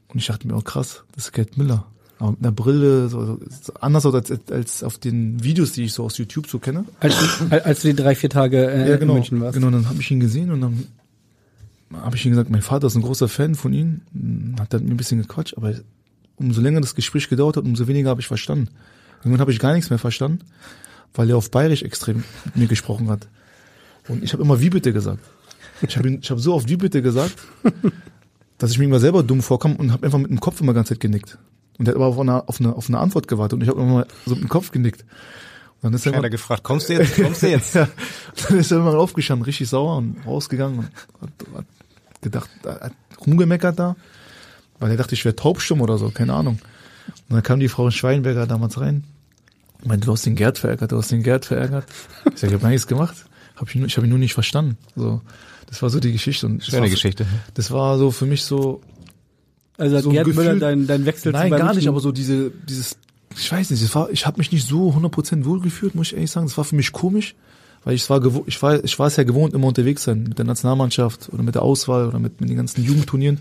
Und ich dachte mir, oh krass, das ist Gerd Müller. Aber mit einer Brille, so, so anders als, als auf den Videos, die ich so aus YouTube so kenne. Als, du- als du die drei, vier Tage äh, Ja, genau. in München warst. Genau, dann habe ich ihn gesehen und dann habe ich ihm gesagt, mein Vater ist ein großer Fan von ihm. Hm, Hat dann mir ein bisschen gequatscht, aber umso länger das Gespräch gedauert hat, umso weniger habe ich verstanden. Irgendwann habe ich gar nichts mehr verstanden, weil er auf Bayerisch extrem mit mir gesprochen hat. Und ich habe immer wie bitte gesagt. Ich habe ich hab so oft wie bitte gesagt, dass ich mir immer selber dumm vorkam und habe einfach mit dem Kopf immer ganz Zeit genickt. Und er hat aber auf eine, auf eine, auf eine Antwort gewartet und ich habe immer so mit dem Kopf genickt. Und dann ist er er immer, gefragt, kommst du jetzt? Kommst du jetzt? ja, dann ist er immer aufgestanden, richtig sauer und rausgegangen und hat, hat gedacht, hat rumgemeckert da, weil er dachte, ich wäre taubstumm oder so, keine Ahnung. Und dann kam die Frau Schweinberger damals rein und meinte, du hast den Gerd verärgert, du hast den Gerd verärgert. Ich sag, ich habe gar nichts gemacht, hab ich, nur- ich habe ihn nur nicht verstanden. So, das war so die Geschichte. Und das Schöne war, Geschichte. Das war so für mich so, Also hat so ein Gerd Gefühl- Müller dein, dein Wechsel zu Nein, gar nicht, aber so diese, dieses, ich weiß nicht, war, ich habe mich nicht so 100% wohlgefühlt, muss ich ehrlich sagen. Es war für mich komisch, weil ich war, ich war, ich war es ja gewohnt, immer unterwegs sein mit der Nationalmannschaft oder mit der Auswahl oder mit, mit den ganzen Jugendturnieren.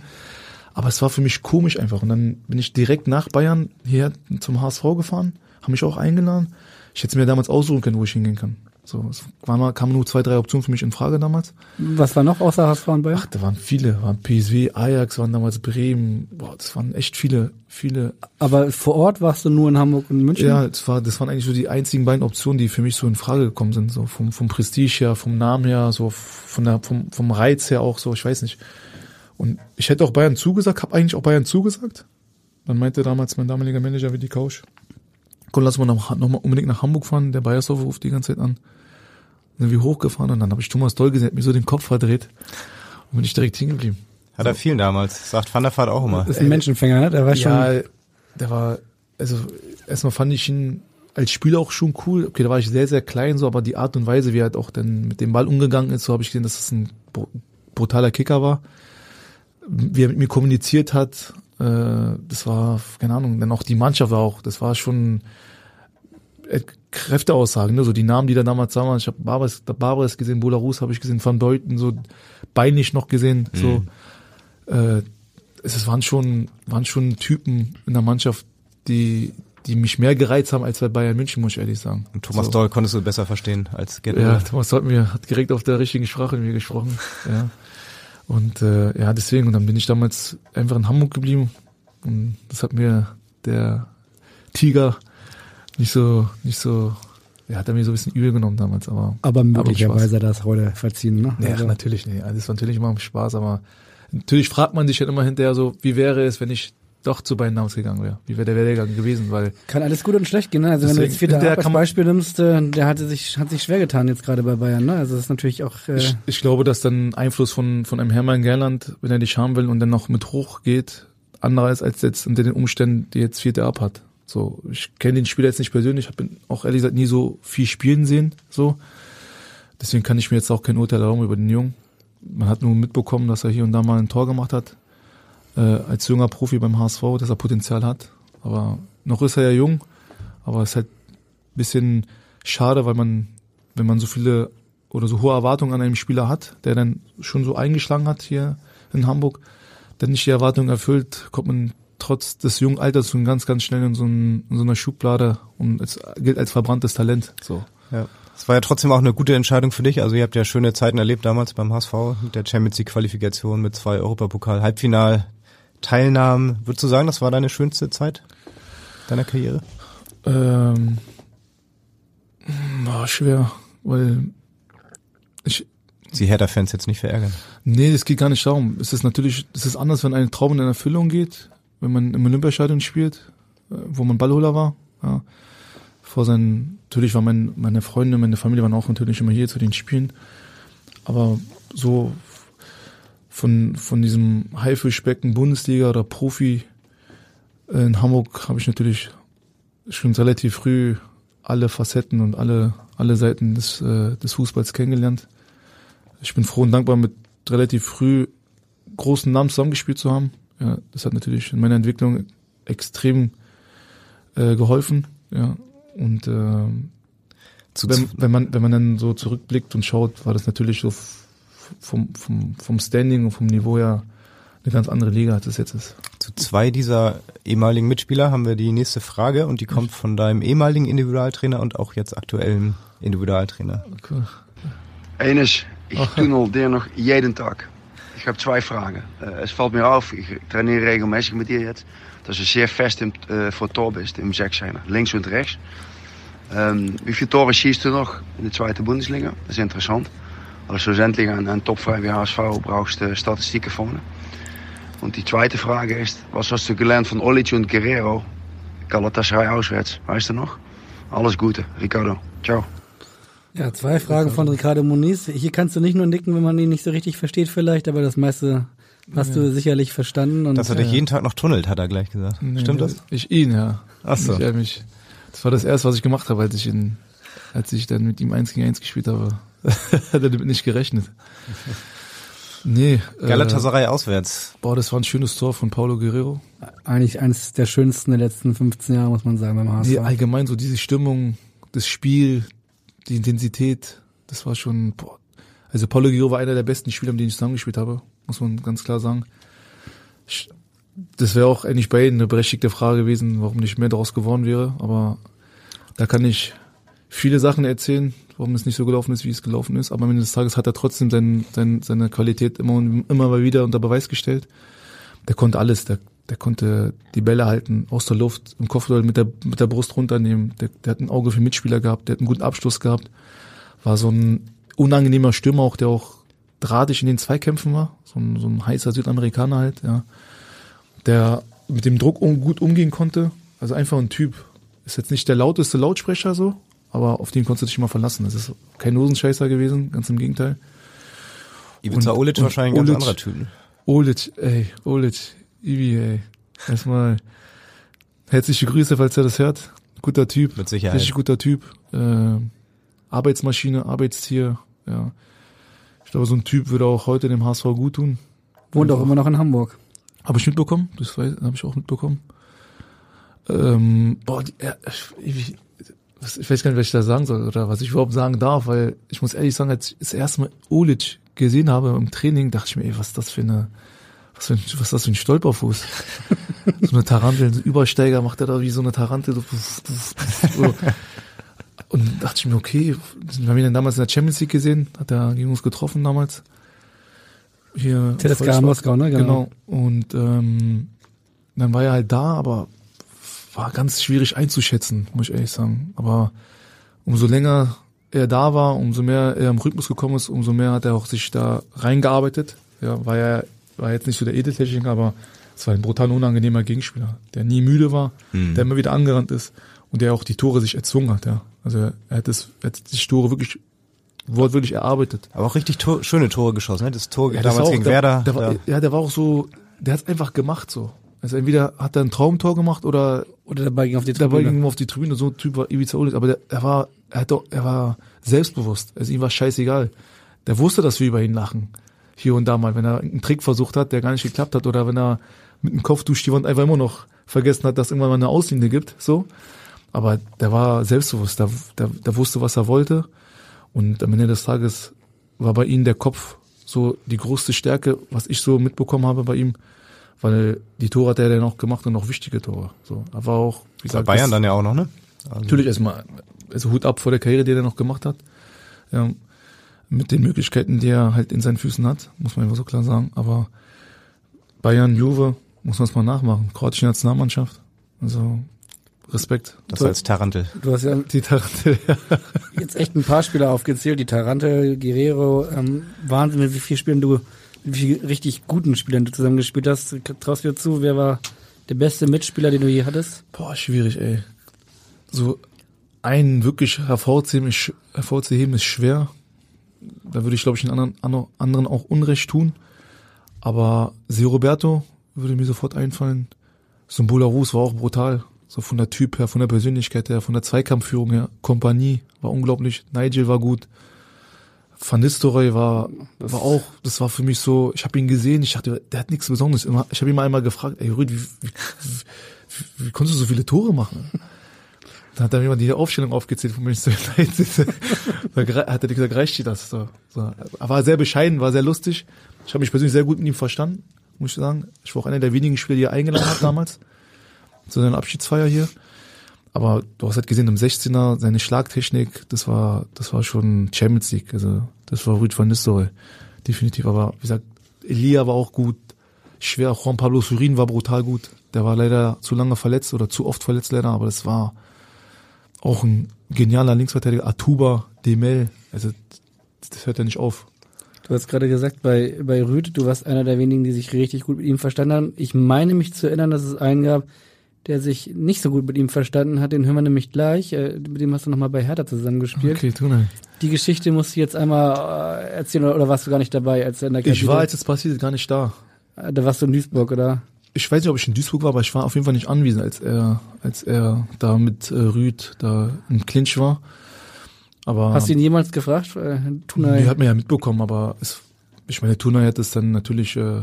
Aber es war für mich komisch einfach. Und dann bin ich direkt nach Bayern hier zum HSV gefahren, haben mich auch eingeladen. Ich hätte mir damals aussuchen können, wo ich hingehen kann. So, es waren mal, kamen nur zwei, drei Optionen für mich in Frage damals. Was war noch außer HSV und Bayern? Ach, da waren viele, waren PSW, Ajax, waren damals Bremen, boah, das waren echt viele, viele Aber vor Ort warst du nur in Hamburg und München? Ja, das war, das waren eigentlich so die einzigen beiden Optionen, die für mich so in Frage gekommen sind, so vom, vom Prestige her, vom Namen her, so von der, vom, vom Reiz her auch so, ich weiß nicht. Und ich hätte auch Bayern zugesagt, habe eigentlich auch Bayern zugesagt. Dann meinte damals mein damaliger Manager Willi Kausch, komm, lass mal noch, noch mal unbedingt nach Hamburg fahren, der Bayersdorf ruft die ganze Zeit an. Dann sind wir hochgefahren und dann habe ich Thomas Doll gesehen, hat mir so den Kopf verdreht und bin ich direkt hingeblieben. Hat er vielen damals. Sagt Van der Vaart auch immer. ist ein Menschenfänger, ne? Der war schon. Ja, der war, also erstmal fand ich ihn als Spieler auch schon cool. Okay, da war ich sehr, sehr klein, so, aber die Art und Weise, wie er halt auch dann mit dem Ball umgegangen ist, so habe ich gesehen, dass das ein br- brutaler Kicker war. Wie er mit mir kommuniziert hat, das war, keine Ahnung, dann auch die Mannschaft war auch, das war schon äh, Kräfteaussagen, ne? so die Namen, die da damals da waren. Ich habe Barbares, Barbares gesehen, Bolarus habe ich gesehen, Van Beuten, so Beinig noch gesehen, so. Äh, es waren schon, waren schon Typen in der Mannschaft, die, die mich mehr gereizt haben als bei Bayern München, muss ich ehrlich sagen. Und Thomas so. Doll konntest du besser verstehen als Gerd Ja. Thomas hat mir hat direkt auf der richtigen Sprache mit mir gesprochen. Ja. Und äh, ja, deswegen, und dann bin ich damals einfach in Hamburg geblieben. Und das hat mir der Tiger nicht so, nicht so, ja, hat er mir so ein bisschen übel genommen damals, aber. aber möglicherweise er das heute verziehen, ne? Ja, Also, natürlich nicht. Also, Das war natürlich immer Spaß, aber natürlich fragt man sich dann immer hinterher so, wie wäre es, wenn ich doch zu Bayern Namens gegangen wäre? Wie wäre der Werdegang gewesen? Weil Kann alles gut und schlecht gehen, ne? Also wenn du Deswegen, jetzt Vierter der als Beispiel nimmst, äh, der hatte sich, hat sich schwer getan jetzt gerade bei Bayern, ne? Also das ist natürlich auch, äh, ich, ich glaube, dass dann Einfluss von, von einem Hermann Gerland, wenn er dich haben will und dann noch mit hoch geht, anderer ist als jetzt unter den Umständen, die jetzt Vierte ab hat. So, ich kenne den Spieler jetzt nicht persönlich, habe ihn auch ehrlich gesagt nie so viel spielen sehen, so. Deswegen kann ich mir jetzt auch kein Urteil erlauben über den Jungen. Man hat nur mitbekommen, dass er hier und da mal ein Tor gemacht hat, äh, als junger Profi beim HSV, dass er Potenzial hat. Aber noch ist er ja jung, aber es ist halt ein bisschen schade, weil man, wenn man so viele oder so hohe Erwartungen an einem Spieler hat, der dann schon so eingeschlagen hat hier in Hamburg, dann nicht die Erwartungen erfüllt, kommt man trotz des jungen Alters schon ganz, ganz schnell in so, ein, in so einer Schublade und es gilt als verbranntes Talent. So. Ja. Es war ja trotzdem auch eine gute Entscheidung für dich. Also ihr habt ja schöne Zeiten erlebt damals beim HSV mit der Champions League Qualifikation mit zwei Europapokal Halbfinal Teilnahmen. Würdest du sagen, das war deine schönste Zeit deiner Karriere? Ähm, war schwer, weil ich, Die Hertha-Fans jetzt nicht verärgern. Nee, das geht gar nicht darum. Es ist natürlich, es ist anders, wenn ein Traum in Erfüllung geht, wenn man im Olympiastadion spielt, äh, wo man Ballholer war. Ja. Vor seinen, natürlich war mein, meine Freunde, meine Familie waren auch natürlich immer hier zu den Spielen. Aber so von, von diesem Haifischbecken Bundesliga oder Profi äh, in Hamburg habe ich natürlich schon relativ früh alle Facetten und alle, alle Seiten des, äh, des Fußballs kennengelernt ich bin froh und dankbar, mit relativ früh großen Namen zusammengespielt zu haben. Ja, das hat natürlich in meiner Entwicklung extrem äh, geholfen. Ja, und äh, wenn, wenn man wenn man dann so zurückblickt und schaut, war das natürlich so vom vom vom Standing und vom Niveau her eine ganz andere Liga, als es jetzt ist. Zu zwei dieser ehemaligen Mitspieler haben wir die nächste Frage und die kommt von deinem ehemaligen Individualtrainer und auch jetzt aktuellen Individualtrainer. Cool. Eines, ich tunnel noch jeden Tag. Ich habe zwei Fragen. Äh, es fällt mir auf, ich trainiere regelmäßig mit dir jetzt, dass du sehr fest im, äh, vor Tor bist, im Sechzehner, links und rechts. Ähm, wie viele Tore schießt du noch in der zweiten Bundesliga? Das ist interessant. Als schlussendlich ein, ein wie HSV brauchst du Statistiken vorne. Und die zweite Frage ist, was hast du gelernt von Olic und Guerrero? Galatasaray auswärts, weißt du noch? Alles Gute, Ricardo. Ciao. ja, zwei Fragen von Ricardo Moniz. Hier kannst du nicht nur nicken, wenn man ihn nicht so richtig versteht vielleicht, aber das meiste hast du sicherlich verstanden. Und, Dass er dich äh, jeden Tag noch tunnelt, hat er gleich gesagt. Stimmt das? Ich ihn, ja. Ach so. Ich, äh, mich, das war das erste, was ich gemacht habe, als ich in, als ich dann mit ihm eins gegen eins gespielt habe. Hat er damit nicht gerechnet. Nee. Äh, Galatasaray auswärts. boah, das war ein schönes Tor von Paulo Guerrero. eigentlich eines der schönsten der letzten 15 Jahre, muss man sagen, beim HSV. Nee, allgemein so diese Stimmung, das Spiel, die Intensität, das war schon, boah. Also Paulo Guerrero war einer der besten Spieler, mit denen ich zusammengespielt habe, muss man ganz klar sagen. Das wäre auch eigentlich bei Ihnen eine berechtigte Frage gewesen, warum nicht mehr daraus geworden wäre, aber da kann ich viele Sachen erzählen, warum es nicht so gelaufen ist, wie es gelaufen ist, aber am Ende des Tages hat er trotzdem sein, sein, seine Qualität immer und immer mal wieder unter Beweis gestellt. Der konnte alles, der, der konnte die Bälle halten, aus der Luft, im Kopfball mit der, mit der Brust runternehmen, der, der hat ein Auge für Mitspieler gehabt, der hat einen guten Abschluss gehabt, war so ein unangenehmer Stürmer auch, der auch drahtig in den Zweikämpfen war, so ein, so ein heißer Südamerikaner halt, ja, der mit dem Druck um, gut umgehen konnte, also einfach ein Typ, ist jetzt nicht der lauteste Lautsprecher so, aber auf den konntest du dich immer verlassen. Das ist kein Hosenscheißer gewesen, ganz im Gegenteil. Ibiza Und- Olic wahrscheinlich ein ganz anderer Typ. ne? Olic, ey, Olic, Ibi, ey. Erstmal herzliche Grüße, falls er das hört. Guter Typ. Mit Sicherheit. Richtig guter Typ. Äh, Arbeitsmaschine, Arbeitstier, ja. Ich glaube, so ein Typ würde auch heute dem HSV gut tun. Wohnt auch immer noch in Hamburg. Habe ich mitbekommen, das habe ich auch mitbekommen. Ähm, boah, die, ja, ich, was, ich weiß gar nicht, was ich da sagen soll oder was ich überhaupt sagen darf, weil ich muss ehrlich sagen, als ich das erste Mal Olic gesehen habe im Training, dachte ich mir, ey, was ist das für eine, was, für ein, was ist das für ein Stolperfuß? so eine Tarantel, ein Übersteiger macht er da wie so eine Tarantel. So, so. Und dachte ich mir, okay, wir haben ihn dann damals in der Champions League gesehen, hat er gegen uns getroffen damals. Hier. TSK Moskau, ne? Genau. genau. Und ähm, dann war er halt da, aber war ganz schwierig einzuschätzen, muss ich ehrlich sagen. Aber umso länger er da war, umso mehr er im Rhythmus gekommen ist, umso mehr hat er auch sich da reingearbeitet. Ja, war er war jetzt nicht so der Edeltechniker, aber es war ein brutal unangenehmer Gegenspieler, der nie müde war, mhm. der immer wieder angerannt ist und der auch die Tore sich erzwungen hat. Ja. Also er hat, das, er hat die Tore wirklich wortwörtlich erarbeitet. Aber auch richtig to schöne Tore geschossen, ne? Das Tor ja, damals das auch, gegen der, Werder. Der war, ja, der war auch so, der hat einfach gemacht so. Also entweder hat er ein Traumtor gemacht oder oder dabei ging auf die Tribüne. Dabei ging auf die Tribüne. So ein Typ war Ivica Ulic, aber der, er war, er hat doch, er war selbstbewusst. Also ihm war scheißegal. Der wusste, dass wir über ihn lachen. Hier und da mal, wenn er einen Trick versucht hat, der gar nicht geklappt hat, oder wenn er mit dem Kopf durch die Wand einfach immer noch vergessen hat, dass irgendwann mal eine Auslinie gibt, so. Aber der war selbstbewusst, der, der, der wusste, was er wollte. Und am Ende des Tages war bei ihm der Kopf so die größte Stärke, was ich so mitbekommen habe bei ihm weil die Tore hat er dann auch gemacht und noch wichtige Tore. So, aber auch, wie gesagt, Bayern dann ja auch noch, ne? Also natürlich erstmal, also Hut ab vor der Karriere, die er noch gemacht hat. Ja, mit den Möglichkeiten, die er halt in seinen Füßen hat, muss man einfach so klar sagen. Aber Bayern, Juve, muss man es mal nachmachen. Kroatische Nationalmannschaft. Also Respekt. Das du, als Tarantel. Du hast ja die Tarantel. Ja. jetzt echt ein paar Spieler aufgezählt. Die Tarantel, Guerrero, ähm, Wahnsinn, wie viele Spielen du wie richtig guten Spielern du zusammengespielt hast. Traust du dir zu, wer war der beste Mitspieler, den du je hattest? Boah, schwierig, ey. So einen wirklich hervorzuheben ist, hervorzuheben ist schwer. Da würde ich, glaube ich, den anderen, anderen auch Unrecht tun. Aber Se Roberto würde mir sofort einfallen. Symbola Rus war auch brutal. So von der Typ her, von der Persönlichkeit her, von der Zweikampfführung her. Kompanie war unglaublich. Nigel war gut. Van Nistelrooy war, war auch, das war für mich so, ich habe ihn gesehen, ich dachte, der hat nichts Besonderes. Ich habe ihn mal einmal gefragt, ey Rüd, wie, wie, wie, wie konntest du so viele Tore machen? Da hat er mir mal die Aufstellung aufgezählt von Manchester United. da hat er gesagt, reicht dir das? So, so. Er war sehr bescheiden, war sehr lustig. Ich habe mich persönlich sehr gut mit ihm verstanden, muss ich sagen. Ich war auch einer der wenigen Spieler, die er eingeladen hat damals. Zu seiner Abschiedsfeier hier. Aber du hast halt gesehen, im 16er, seine Schlagtechnik, das war, das war schon Champions League. Also, das war Rüd van Nistelrooy. Definitiv. Aber, wie gesagt, Elia war auch gut. Schwer. Juan Pablo Surin war brutal gut. Der war leider zu lange verletzt oder zu oft verletzt leider, aber das war auch ein genialer Linksverteidiger. Atuba, Demel. Also, das hört ja nicht auf. Du hast gerade gesagt, bei, bei Rüd, du warst einer der wenigen, die sich richtig gut mit ihm verstanden haben. Ich meine mich zu erinnern, dass es einen gab, der sich nicht so gut mit ihm verstanden hat. Den hören wir nämlich gleich. Äh, mit dem hast du nochmal bei Hertha zusammengespielt. Okay, tu ne. Die Geschichte musst du jetzt einmal äh, erzählen oder, oder, warst du gar nicht dabei? Als er in der Kabine? ich war, als es passiert, gar nicht da. Äh, da warst du in Duisburg, oder? Ich weiß nicht, ob ich in Duisburg war, aber ich war auf jeden Fall nicht anwesend, als er, als er da mit äh, Rüd da im Clinch war. Aber Hast du ihn jemals gefragt? Äh, Tunay? Die hat mir ja mitbekommen, aber es, ich meine, Tunay hat es dann natürlich äh,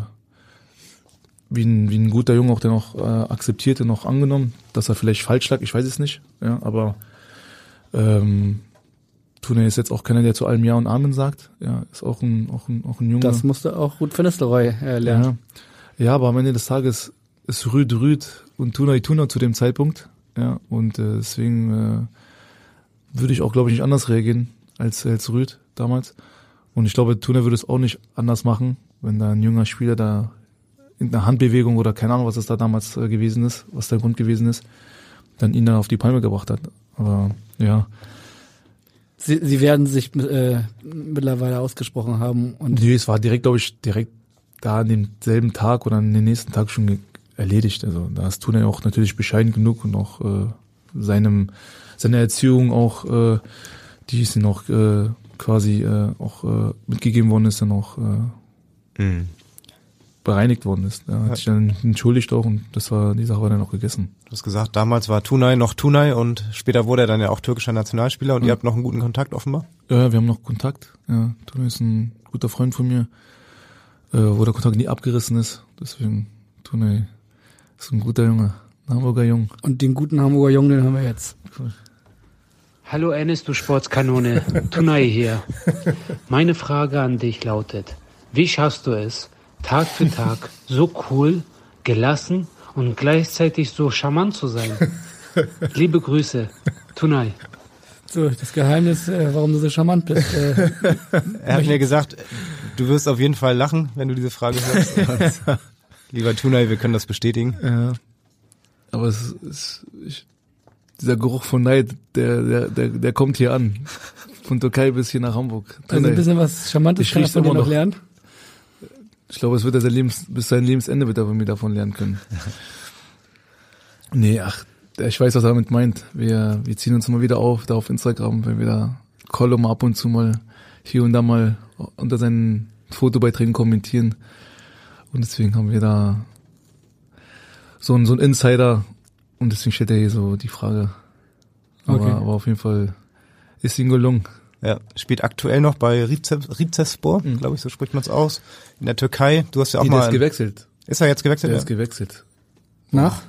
wie ein, wie ein guter Junge auch dann auch äh, akzeptiert und auch angenommen, dass er vielleicht falsch lag, ich weiß es nicht, ja, aber ähm, Tune ist jetzt auch keiner, der zu allem Ja und Amen sagt, ja, ist auch ein, auch ein, auch ein Junge. Das musste auch Ruth van Nistelrooy äh, lernen. Ja. ja, aber am Ende des Tages ist Rüd Rüd und Tuna Tuna zu dem Zeitpunkt, ja, und äh, deswegen äh, würde ich auch, glaube ich, nicht anders reagieren als, als Rüd damals. Und ich glaube, Tuna würde es auch nicht anders machen, wenn da ein junger Spieler da irgendeine Handbewegung oder keine Ahnung, was es da damals äh, gewesen ist, was der Grund gewesen ist, dann ihn dann auf die Palme gebracht hat. Aber ja. Sie, Sie werden sich äh, mittlerweile ausgesprochen haben und. Nee, es war direkt, glaube ich, direkt da an demselben Tag oder an den nächsten Tag schon erledigt. Also da ist Tuna auch natürlich bescheiden genug und auch äh, seinem seine Erziehung auch, äh, die ist noch äh, quasi äh, auch äh, mitgegeben worden ist, dann auch äh, mhm bereinigt worden ist. Er hat Ja. sich dann entschuldigt auch und das war, die Sache war dann auch gegessen. Du hast gesagt, damals war Tunay noch Tunay und später wurde er dann ja auch türkischer Nationalspieler und ihr habt noch einen guten Kontakt offenbar. Ja, wir haben noch Kontakt. Ja, Toni ist ein guter Freund von mir, äh, wo der Kontakt nie abgerissen ist. Deswegen, Toni ist ein guter Junge, ein Hamburger Jung. Und den guten Hamburger Jungen, den haben wir jetzt. Hallo Ennis, du Sportskanone. Tunay hier. Meine Frage an dich lautet, wie schaffst du es, Tag für Tag so cool, gelassen und gleichzeitig so charmant zu sein? Liebe Grüße, Tunay. So, das Geheimnis, äh, warum du so charmant bist. Äh, Er hat mir gesagt, du wirst auf jeden Fall lachen, wenn du diese Frage hörst. Lieber Tunay, wir können das bestätigen. Ja. Aber es ist, ich, dieser Geruch von Neid, der, der, der, der kommt hier an. Von Türkei bis hier nach Hamburg. also ein bisschen was Charmantes Ich kann riech's von dir noch noch. lernen. Ich glaube, es wird er sein Lebens, bis sein Lebensende wird er von mir davon lernen können. nee, ach, ich weiß, was er damit meint. Wir, wir ziehen uns immer wieder auf, da auf Instagram, wenn wir da Kolum ab und zu mal hier und da mal unter seinen Fotobeiträgen kommentieren. Und deswegen haben wir da so einen, so einen Insider und deswegen stellt er hier so die Frage. Aber, Okay. aber auf jeden Fall ist ihm gelungen. Ja, spielt aktuell noch bei Rizespor, glaube ich, so spricht man es aus. In der Türkei. Du hast ja auch der mal. ist gewechselt. Ist er jetzt gewechselt? Der Ja. ist gewechselt. Nach?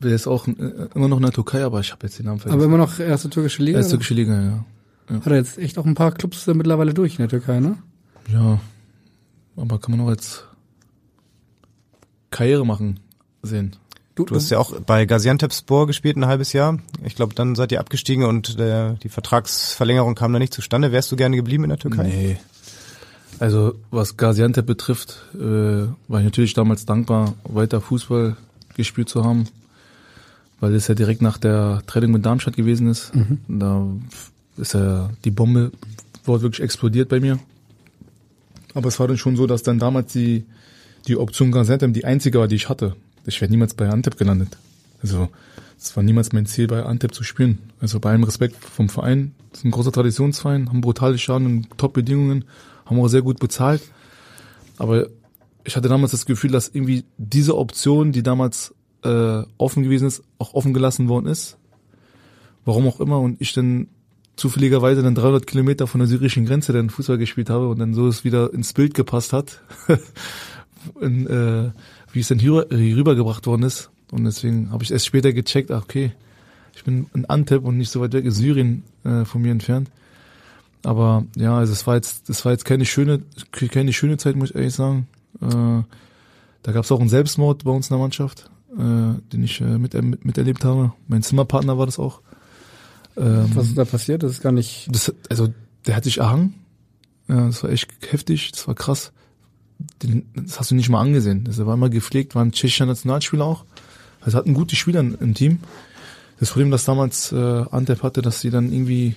Der ist auch äh, immer noch in der Türkei, aber ich habe jetzt den Namen vergessen. Aber immer noch erste türkische Liga. Erste türkische Liga, ja. Hat er jetzt echt auch ein paar Clubs äh, mittlerweile durch in der Türkei, ne? Ja. Aber kann man auch als Karriere machen sehen. Du, hast ja auch bei Gaziantepspor gespielt ein halbes Jahr. Ich glaube, dann seid ihr abgestiegen und der, die Vertragsverlängerung kam da nicht zustande. Wärst du gerne geblieben in der Türkei? Nee. Also was Gaziantep betrifft, äh, war ich natürlich damals dankbar, weiter Fußball gespielt zu haben, weil es ja direkt nach der Trennung mit Darmstadt gewesen ist. Da ist ja die Bombe wurde wirklich explodiert bei mir. Aber es war dann schon so, dass dann damals die die Option Gaziantep die einzige war, die ich hatte. Ich wäre niemals bei Antep gelandet. Also es war niemals mein Ziel, bei Antep zu spielen. Also bei allem Respekt vom Verein. Das ist ein großer Traditionsverein, haben brutale Schaden und Top-Bedingungen, haben auch sehr gut bezahlt. Aber ich hatte damals das Gefühl, dass irgendwie diese Option, die damals äh, offen gewesen ist, auch offen gelassen worden ist. Warum auch immer. Und ich dann zufälligerweise dann 300 Kilometer von der syrischen Grenze dann Fußball gespielt habe und dann so es wieder ins Bild gepasst hat. in, äh, wie es dann hier, hier rübergebracht worden ist. Und deswegen habe ich erst später gecheckt, ach okay, ich bin in Antep und nicht so weit weg, ist Syrien äh, von mir entfernt. Aber ja, also es war jetzt, das war jetzt keine schöne, keine schöne Zeit, muss ich ehrlich sagen. Äh, da gab es auch einen Selbstmord bei uns in der Mannschaft, äh, den ich äh, mit, mit, miterlebt habe. Mein Zimmerpartner war das auch. Ähm, Was ist da passiert? Das ist gar nicht. das, also der hat sich erhangen. Ja, das war echt heftig, das war krass. Den, das hast du nicht mal angesehen. Das war immer gepflegt, war ein tschechischer Nationalspieler auch. Also hatten gute Spieler im Team. Das Problem, das damals äh, Antep hatte, dass sie dann irgendwie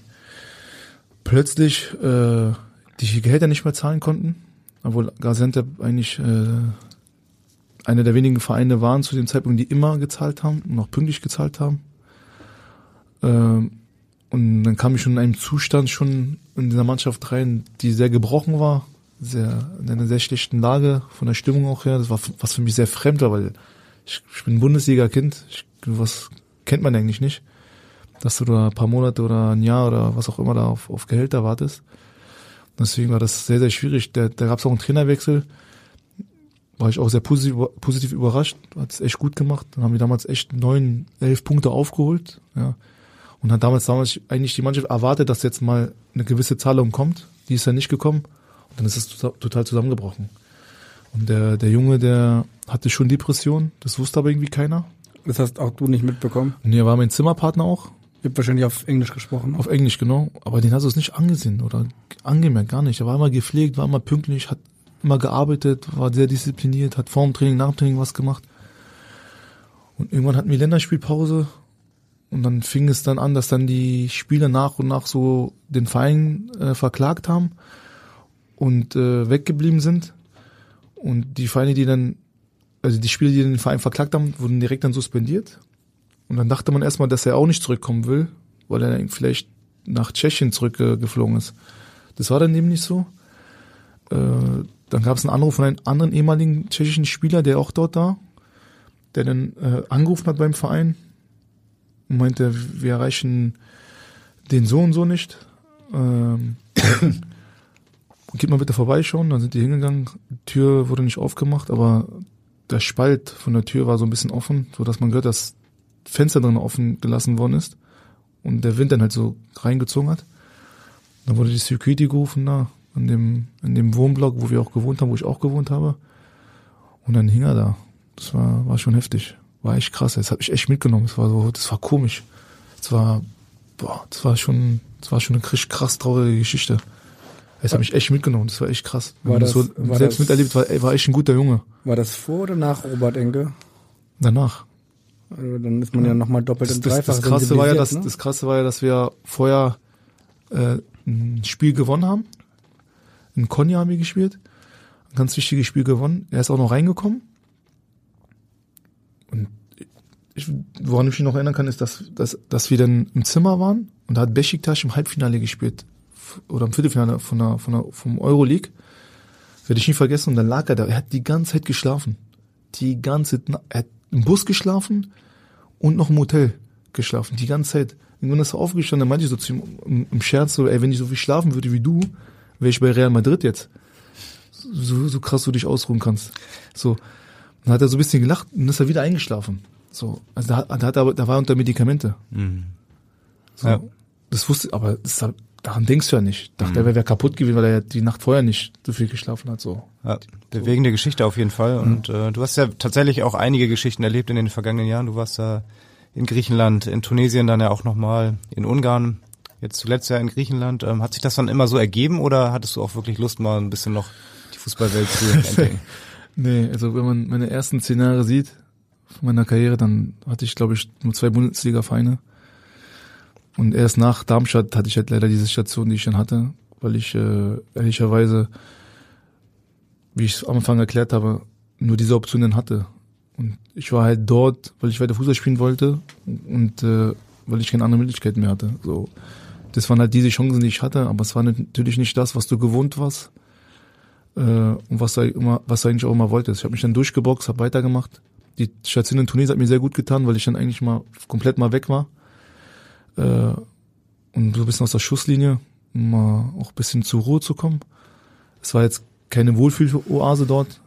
plötzlich äh, die Gehälter nicht mehr zahlen konnten, obwohl Gaziantep eigentlich äh, einer der wenigen Vereine waren zu dem Zeitpunkt, die immer gezahlt haben und auch pünktlich gezahlt haben. Ähm, und dann kam ich schon in einem Zustand schon in dieser Mannschaft rein, die sehr gebrochen war, sehr in einer sehr schlechten Lage von der Stimmung auch her. Das war was für mich sehr fremd war, weil ich, ich bin Bundesliga-Kind. Was kennt man eigentlich nicht, dass du da ein paar Monate oder ein Jahr oder was auch immer da auf, auf Gehälter wartest. Deswegen war das sehr, sehr schwierig. Da, da gab es auch einen Trainerwechsel. War ich auch sehr positiv, positiv überrascht. Hat es echt gut gemacht. Dann haben wir damals echt neun, elf Punkte aufgeholt. Ja. Und hat damals, damals eigentlich die Mannschaft erwartet, dass jetzt mal eine gewisse Zahlung kommt. Die ist ja nicht gekommen. Dann ist es tota- total zusammengebrochen. Und der, der Junge, der hatte schon Depression. Das wusste aber irgendwie keiner. Das hast auch du nicht mitbekommen. Und er war mein Zimmerpartner auch. Ihr habt wahrscheinlich auf Englisch gesprochen. ne? Auf Englisch, genau. Aber den hast du es nicht angesehen oder angemerkt, gar nicht. Er war immer gepflegt, war immer pünktlich, hat immer gearbeitet, war sehr diszipliniert, hat vor dem Training, nach dem Training was gemacht. Und irgendwann hatten wir Länderspielpause und dann fing es dann an, dass dann die Spieler nach und nach so den Verein äh, verklagt haben und äh, weggeblieben sind. Und die Vereine, die dann, also die Spieler, die den Verein verklagt haben, wurden direkt dann suspendiert. Und dann dachte man erstmal, dass er auch nicht zurückkommen will, weil er vielleicht nach Tschechien zurückgeflogen ist. Das war dann eben nicht so. äh, dann gab es einen Anruf von einem anderen ehemaligen tschechischen Spieler, der auch dort war, der dann äh, angerufen hat beim Verein und meinte, wir erreichen den so und so nicht. Ähm, geht mal bitte vorbeischauen. Dann sind die hingegangen. Die Tür wurde nicht aufgemacht, aber der Spalt von der Tür war so ein bisschen offen, so dass man gehört, dass Fenster drin offen gelassen worden ist und der Wind dann halt so reingezogen hat. Dann wurde die Security gerufen da in dem in dem Wohnblock, wo wir auch gewohnt haben, wo ich auch gewohnt habe. Und dann hing er da. Das war war schon heftig. War echt krass. Das hat mich echt mitgenommen. Das war so, das war komisch. Das war boah, das war schon, das war schon eine krass traurige Geschichte. Es hat mich echt mitgenommen, das war echt krass. War das, so war selbst das, miterlebt, war, war echt ein guter Junge. War das vor oder nach Robert Enke? Danach. Also dann ist man ja, nochmal doppelt Das, und das, dreifach das, krasse war ja, das, sensibilisiert, ne? das krasse war ja, dass wir vorher äh, ein Spiel gewonnen haben. In Konya haben wir gespielt. Ein ganz wichtiges Spiel gewonnen. Er ist auch noch reingekommen. Und ich, woran ich mich noch erinnern kann, ist, dass, dass, dass wir dann im Zimmer waren und da hat Besiktas im Halbfinale gespielt. Oder im Viertelfinale von der, von der, vom Euroleague. Werde ich nie vergessen. Und dann lag er da. Er hat die ganze Zeit geschlafen. Die ganze Er hat im Bus geschlafen und noch im Hotel geschlafen. Die ganze Zeit. Irgendwann ist er aufgestanden, dann meinte ich so zu ihm im, im Scherz so, ey, wenn ich so viel schlafen würde wie du, wäre ich bei Real Madrid jetzt. So, so krass du dich ausruhen kannst. So. Dann hat er so ein bisschen gelacht und ist er wieder eingeschlafen. So. Also da, da hat er da war er unter Medikamente. So. Ja. Das wusste, aber das, daran denkst du ja nicht. Dachte, er wäre kaputt gewesen, weil er ja die Nacht vorher nicht so viel geschlafen hat, so. Ja, bewegende Geschichte auf jeden Fall. Und äh, du hast ja tatsächlich auch einige Geschichten erlebt in den vergangenen Jahren. Du warst da in Griechenland, in Tunesien dann ja auch nochmal, in Ungarn, jetzt zuletzt ja in Griechenland. Ähm, hat sich das dann immer so ergeben oder hattest du auch wirklich Lust, mal ein bisschen noch die Fußballwelt zu entdecken? Nee, also wenn man meine ersten zehn Jahre sieht von meiner Karriere, dann hatte ich, glaube ich, nur zwei Bundesliga-Vereine. Und erst nach Darmstadt hatte ich halt leider diese Station, die ich dann hatte, weil ich äh, ehrlicherweise, wie ich es am Anfang erklärt habe, nur diese Option dann hatte. Und ich war halt dort, weil ich weiter Fußball spielen wollte und äh, weil ich keine andere Möglichkeit mehr hatte. So, das waren halt diese Chancen, die ich hatte, aber es war natürlich nicht das, was du gewohnt warst äh, und was du immer, was du eigentlich auch immer wolltest. Ich habe mich dann durchgeboxt, habe weitergemacht. Die Station in Tunesien hat mir sehr gut getan, weil ich dann eigentlich mal komplett mal weg war äh, und so ein bisschen aus der Schusslinie, um mal auch ein bisschen zur Ruhe zu kommen. Es war jetzt keine Wohlfühl-Oase dort.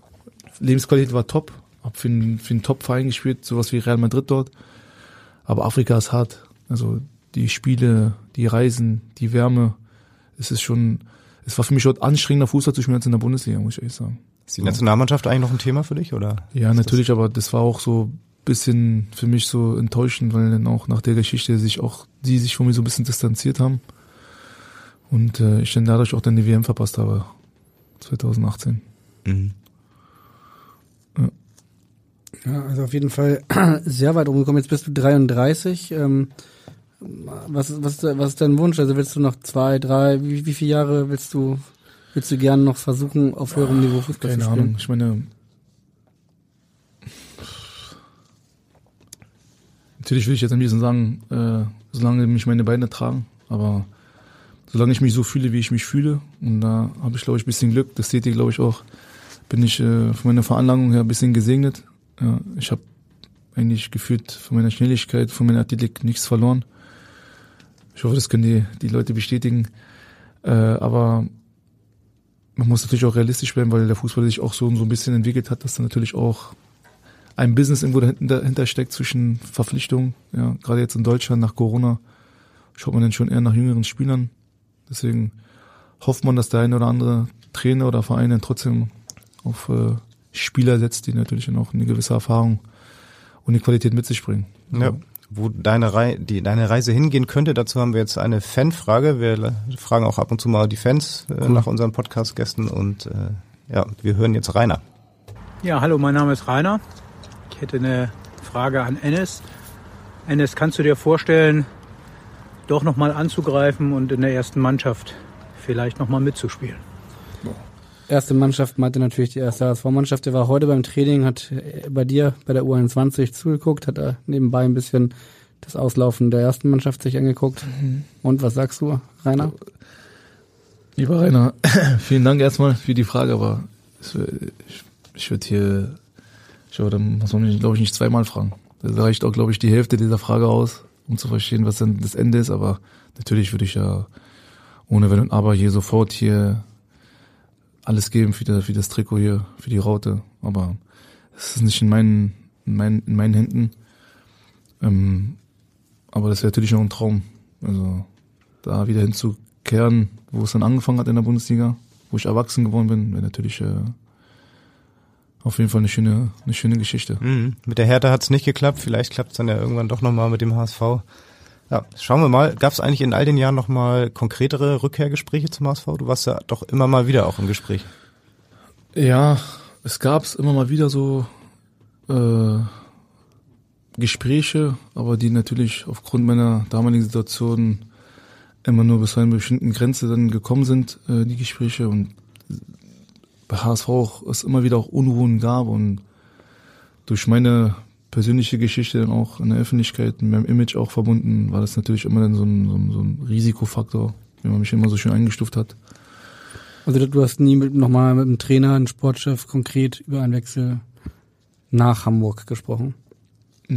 Lebensqualität war top. Hab für einen, für einen Top-Verein gespielt, sowas wie Real Madrid dort. Aber Afrika ist hart. Also die Spiele, die Reisen, die Wärme, es ist schon, es war für mich dort anstrengender Fußball zu spielen als in der Bundesliga, muss ich ehrlich sagen. Ist die Nationalmannschaft eigentlich noch ein Thema für dich oder? Ja, natürlich, aber das war auch so bisschen für mich so enttäuschend, weil dann auch nach der Geschichte sich auch die sich von mir so ein bisschen distanziert haben und äh, ich dann dadurch auch dann die WM verpasst habe 2018. Das, mhm. Ja, also auf jeden Fall sehr weit umgekommen. Jetzt bist du 33. Ähm, was, was, was ist dein Wunsch? Also willst du noch zwei, drei, wie, wie viele Jahre willst du, willst du gerne noch versuchen, auf höherem Niveau Fußball Keine zu spielen? Ahnung, ich meine, natürlich will ich jetzt am liebsten sagen, äh, solange mich meine Beine tragen, aber solange ich mich so fühle, wie ich mich fühle, und da habe ich, glaube ich, ein bisschen Glück, das seht ihr, glaube ich, auch, bin ich äh, von meiner Veranlagung her ein bisschen gesegnet. Ja, ich habe eigentlich gefühlt von meiner Schnelligkeit, von meiner Athletik nichts verloren. Ich hoffe, das können die, die Leute bestätigen. Äh, aber man muss natürlich auch realistisch bleiben, weil der Fußball sich auch so, so ein bisschen entwickelt hat, dass da natürlich auch ein Business irgendwo dahinter, dahinter steckt zwischen Verpflichtungen. Ja, gerade jetzt in Deutschland nach Corona schaut man dann schon eher nach jüngeren Spielern. Deswegen hofft man, dass der eine oder andere Trainer oder Verein dann trotzdem auf äh, Spieler setzt, die natürlich dann auch eine gewisse Erfahrung und die Qualität mit sich bringen. Ja. Wo deine, Rei die, deine Reise hingehen könnte, dazu haben wir jetzt eine Fanfrage. Wir fragen auch ab und zu mal die Fans äh, nach unseren Podcast-Gästen und äh, ja, wir hören jetzt Rainer. Ja, hallo, mein Name ist Rainer. Ich hätte eine Frage an Ennis. Ennis, kannst du dir vorstellen, doch nochmal anzugreifen und in der ersten Mannschaft vielleicht nochmal mitzuspielen? Erste Mannschaft meinte natürlich die erste HSV-Mannschaft. Der war heute beim Training, hat bei dir bei der U21 zugeguckt, hat er nebenbei ein bisschen das Auslaufen der ersten Mannschaft sich angeguckt. Und was sagst du, Rainer? Lieber Rainer, vielen Dank erstmal für die Frage, aber ich, ich würde hier, ich glaube, da muss man mich, glaube ich, nicht zweimal fragen. Da reicht auch, glaube ich, die Hälfte dieser Frage aus, um zu verstehen, was dann das Ende ist, aber natürlich würde ich ja ohne Wenn und Aber hier sofort hier alles geben für das, für das Trikot hier, für die Raute, aber es ist nicht in meinen, in meinen, in meinen Händen. Ähm, aber das wäre natürlich noch ein Traum. Also da wieder hinzukehren, wo es dann angefangen hat in der Bundesliga, wo ich erwachsen geworden bin, wäre natürlich äh, auf jeden Fall eine schöne, eine schöne Geschichte. Mhm. Mit der Hertha hat es nicht geklappt, vielleicht klappt es dann ja irgendwann doch nochmal mit dem HSV. Ja, schauen wir mal. Gab es eigentlich in all den Jahren nochmal konkretere Rückkehrgespräche zum HSV? Du warst ja doch immer mal wieder auch im Gespräch. Ja, es gab es immer mal wieder so äh, Gespräche, aber die natürlich aufgrund meiner damaligen Situation immer nur bis zu einer bestimmten Grenze dann gekommen sind, äh, die Gespräche. Und bei HSV auch, es immer wieder auch Unruhen gab und durch meine persönliche Geschichte dann auch in der Öffentlichkeit, mit meinem Image auch verbunden, war das natürlich immer dann so ein, so ein, so ein Risikofaktor, wie man mich immer so schön eingestuft hat. Also du hast nie mit, nochmal mit dem Trainer, einem Sportchef konkret über einen Wechsel nach Hamburg gesprochen?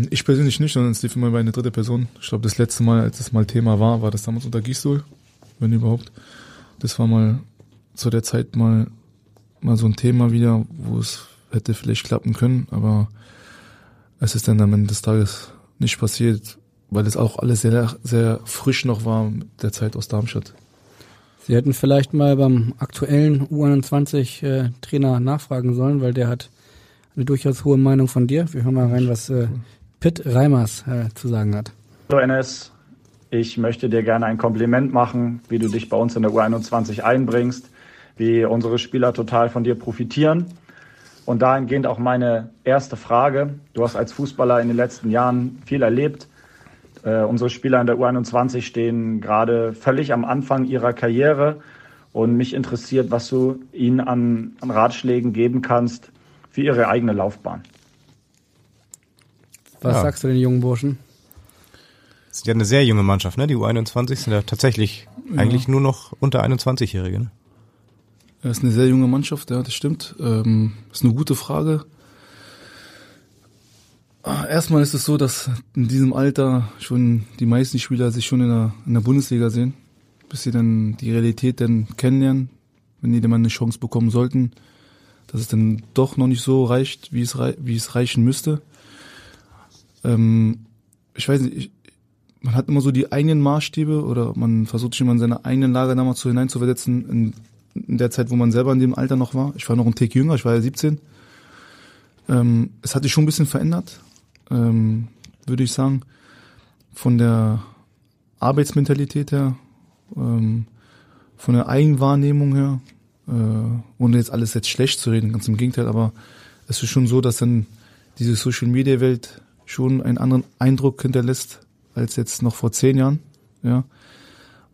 Ich persönlich nicht, sondern es lief immer bei einer dritte Person. Ich glaube, das letzte Mal, als das mal Thema war, war das damals unter Gisdol, wenn überhaupt. Das war mal zu der Zeit mal, mal so ein Thema wieder, wo es hätte vielleicht klappen können, aber es ist dann am Ende des Tages nicht passiert, weil es auch alles sehr, sehr frisch noch war mit der Zeit aus Darmstadt. Sie hätten vielleicht mal beim aktuellen U21-Trainer äh, nachfragen sollen, weil der hat eine durchaus hohe Meinung von dir. Wir hören mal rein, was äh, Pitt Reimers äh, zu sagen hat. Hallo NS, ich möchte dir gerne ein Kompliment machen, wie du dich bei uns in der U21 einbringst, wie unsere Spieler total von dir profitieren. Und dahingehend auch meine erste Frage. Du hast als Fußballer in den letzten Jahren viel erlebt. Äh, unsere Spieler in der U21 stehen gerade völlig am Anfang ihrer Karriere. Und mich interessiert, was du ihnen an, an Ratschlägen geben kannst für ihre eigene Laufbahn. Was ja. sagst du den jungen Burschen? Das ist ja eine sehr junge Mannschaft, ne? Die U21 sind ja tatsächlich ja. eigentlich nur noch unter 21-Jährige. Ne? Ja, ist eine sehr junge Mannschaft, ja, das stimmt. Ähm, ist eine gute Frage. Ah, erstmal ist es so, dass in diesem Alter schon die meisten Spieler sich schon in der, in der Bundesliga sehen, bis sie dann die Realität dann kennenlernen, wenn die dann mal eine Chance bekommen sollten, dass es dann doch noch nicht so reicht, wie es, wie es reichen müsste ähm, ich weiß nicht, ich, man hat immer so die eigenen Maßstäbe oder man versucht sich immer in seine eigenen Lager damals so hineinzuversetzen in, in der Zeit, wo man selber in dem Alter noch war. Ich war noch ein Tick jünger, ich war ja 17. Ähm, es hat sich schon ein bisschen verändert, ähm, würde ich sagen, von der Arbeitsmentalität her, ähm, von der Eigenwahrnehmung her, äh, ohne jetzt alles jetzt schlecht zu reden, ganz im Gegenteil, aber es ist schon so, dass dann diese Social Media Welt schon einen anderen Eindruck hinterlässt als jetzt noch vor zehn Jahren, ja,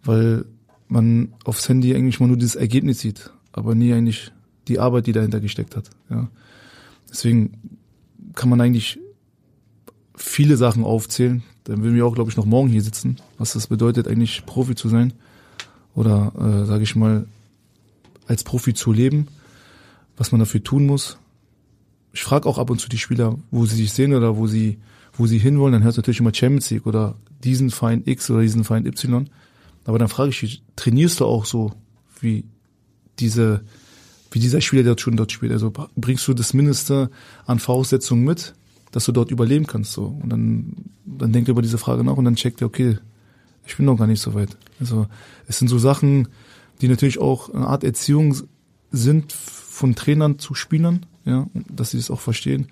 weil man aufs Handy eigentlich mal nur dieses Ergebnis sieht, aber nie eigentlich die Arbeit, die dahinter gesteckt hat, ja. Deswegen kann man eigentlich viele Sachen aufzählen. Dann würden wir auch, glaube ich, noch morgen hier sitzen, was das bedeutet, eigentlich Profi zu sein oder, äh, sage ich mal, als Profi zu leben, was man dafür tun muss, ich frage auch ab und zu die Spieler, wo sie sich sehen oder wo sie, wo sie hinwollen, dann hörst du natürlich immer Champions League oder diesen Verein X oder diesen Verein Y. Aber dann frage ich, trainierst du auch so wie diese, wie dieser Spieler, der schon dort spielt? Also bringst du das Mindeste an Voraussetzungen mit, dass du dort überleben kannst, so. Und dann, dann denkt er über diese Frage nach und dann checkt er, okay, ich bin noch gar nicht so weit. Also, es sind so Sachen, die natürlich auch eine Art Erziehung sind von Trainern zu Spielern, ja, dass sie das auch verstehen.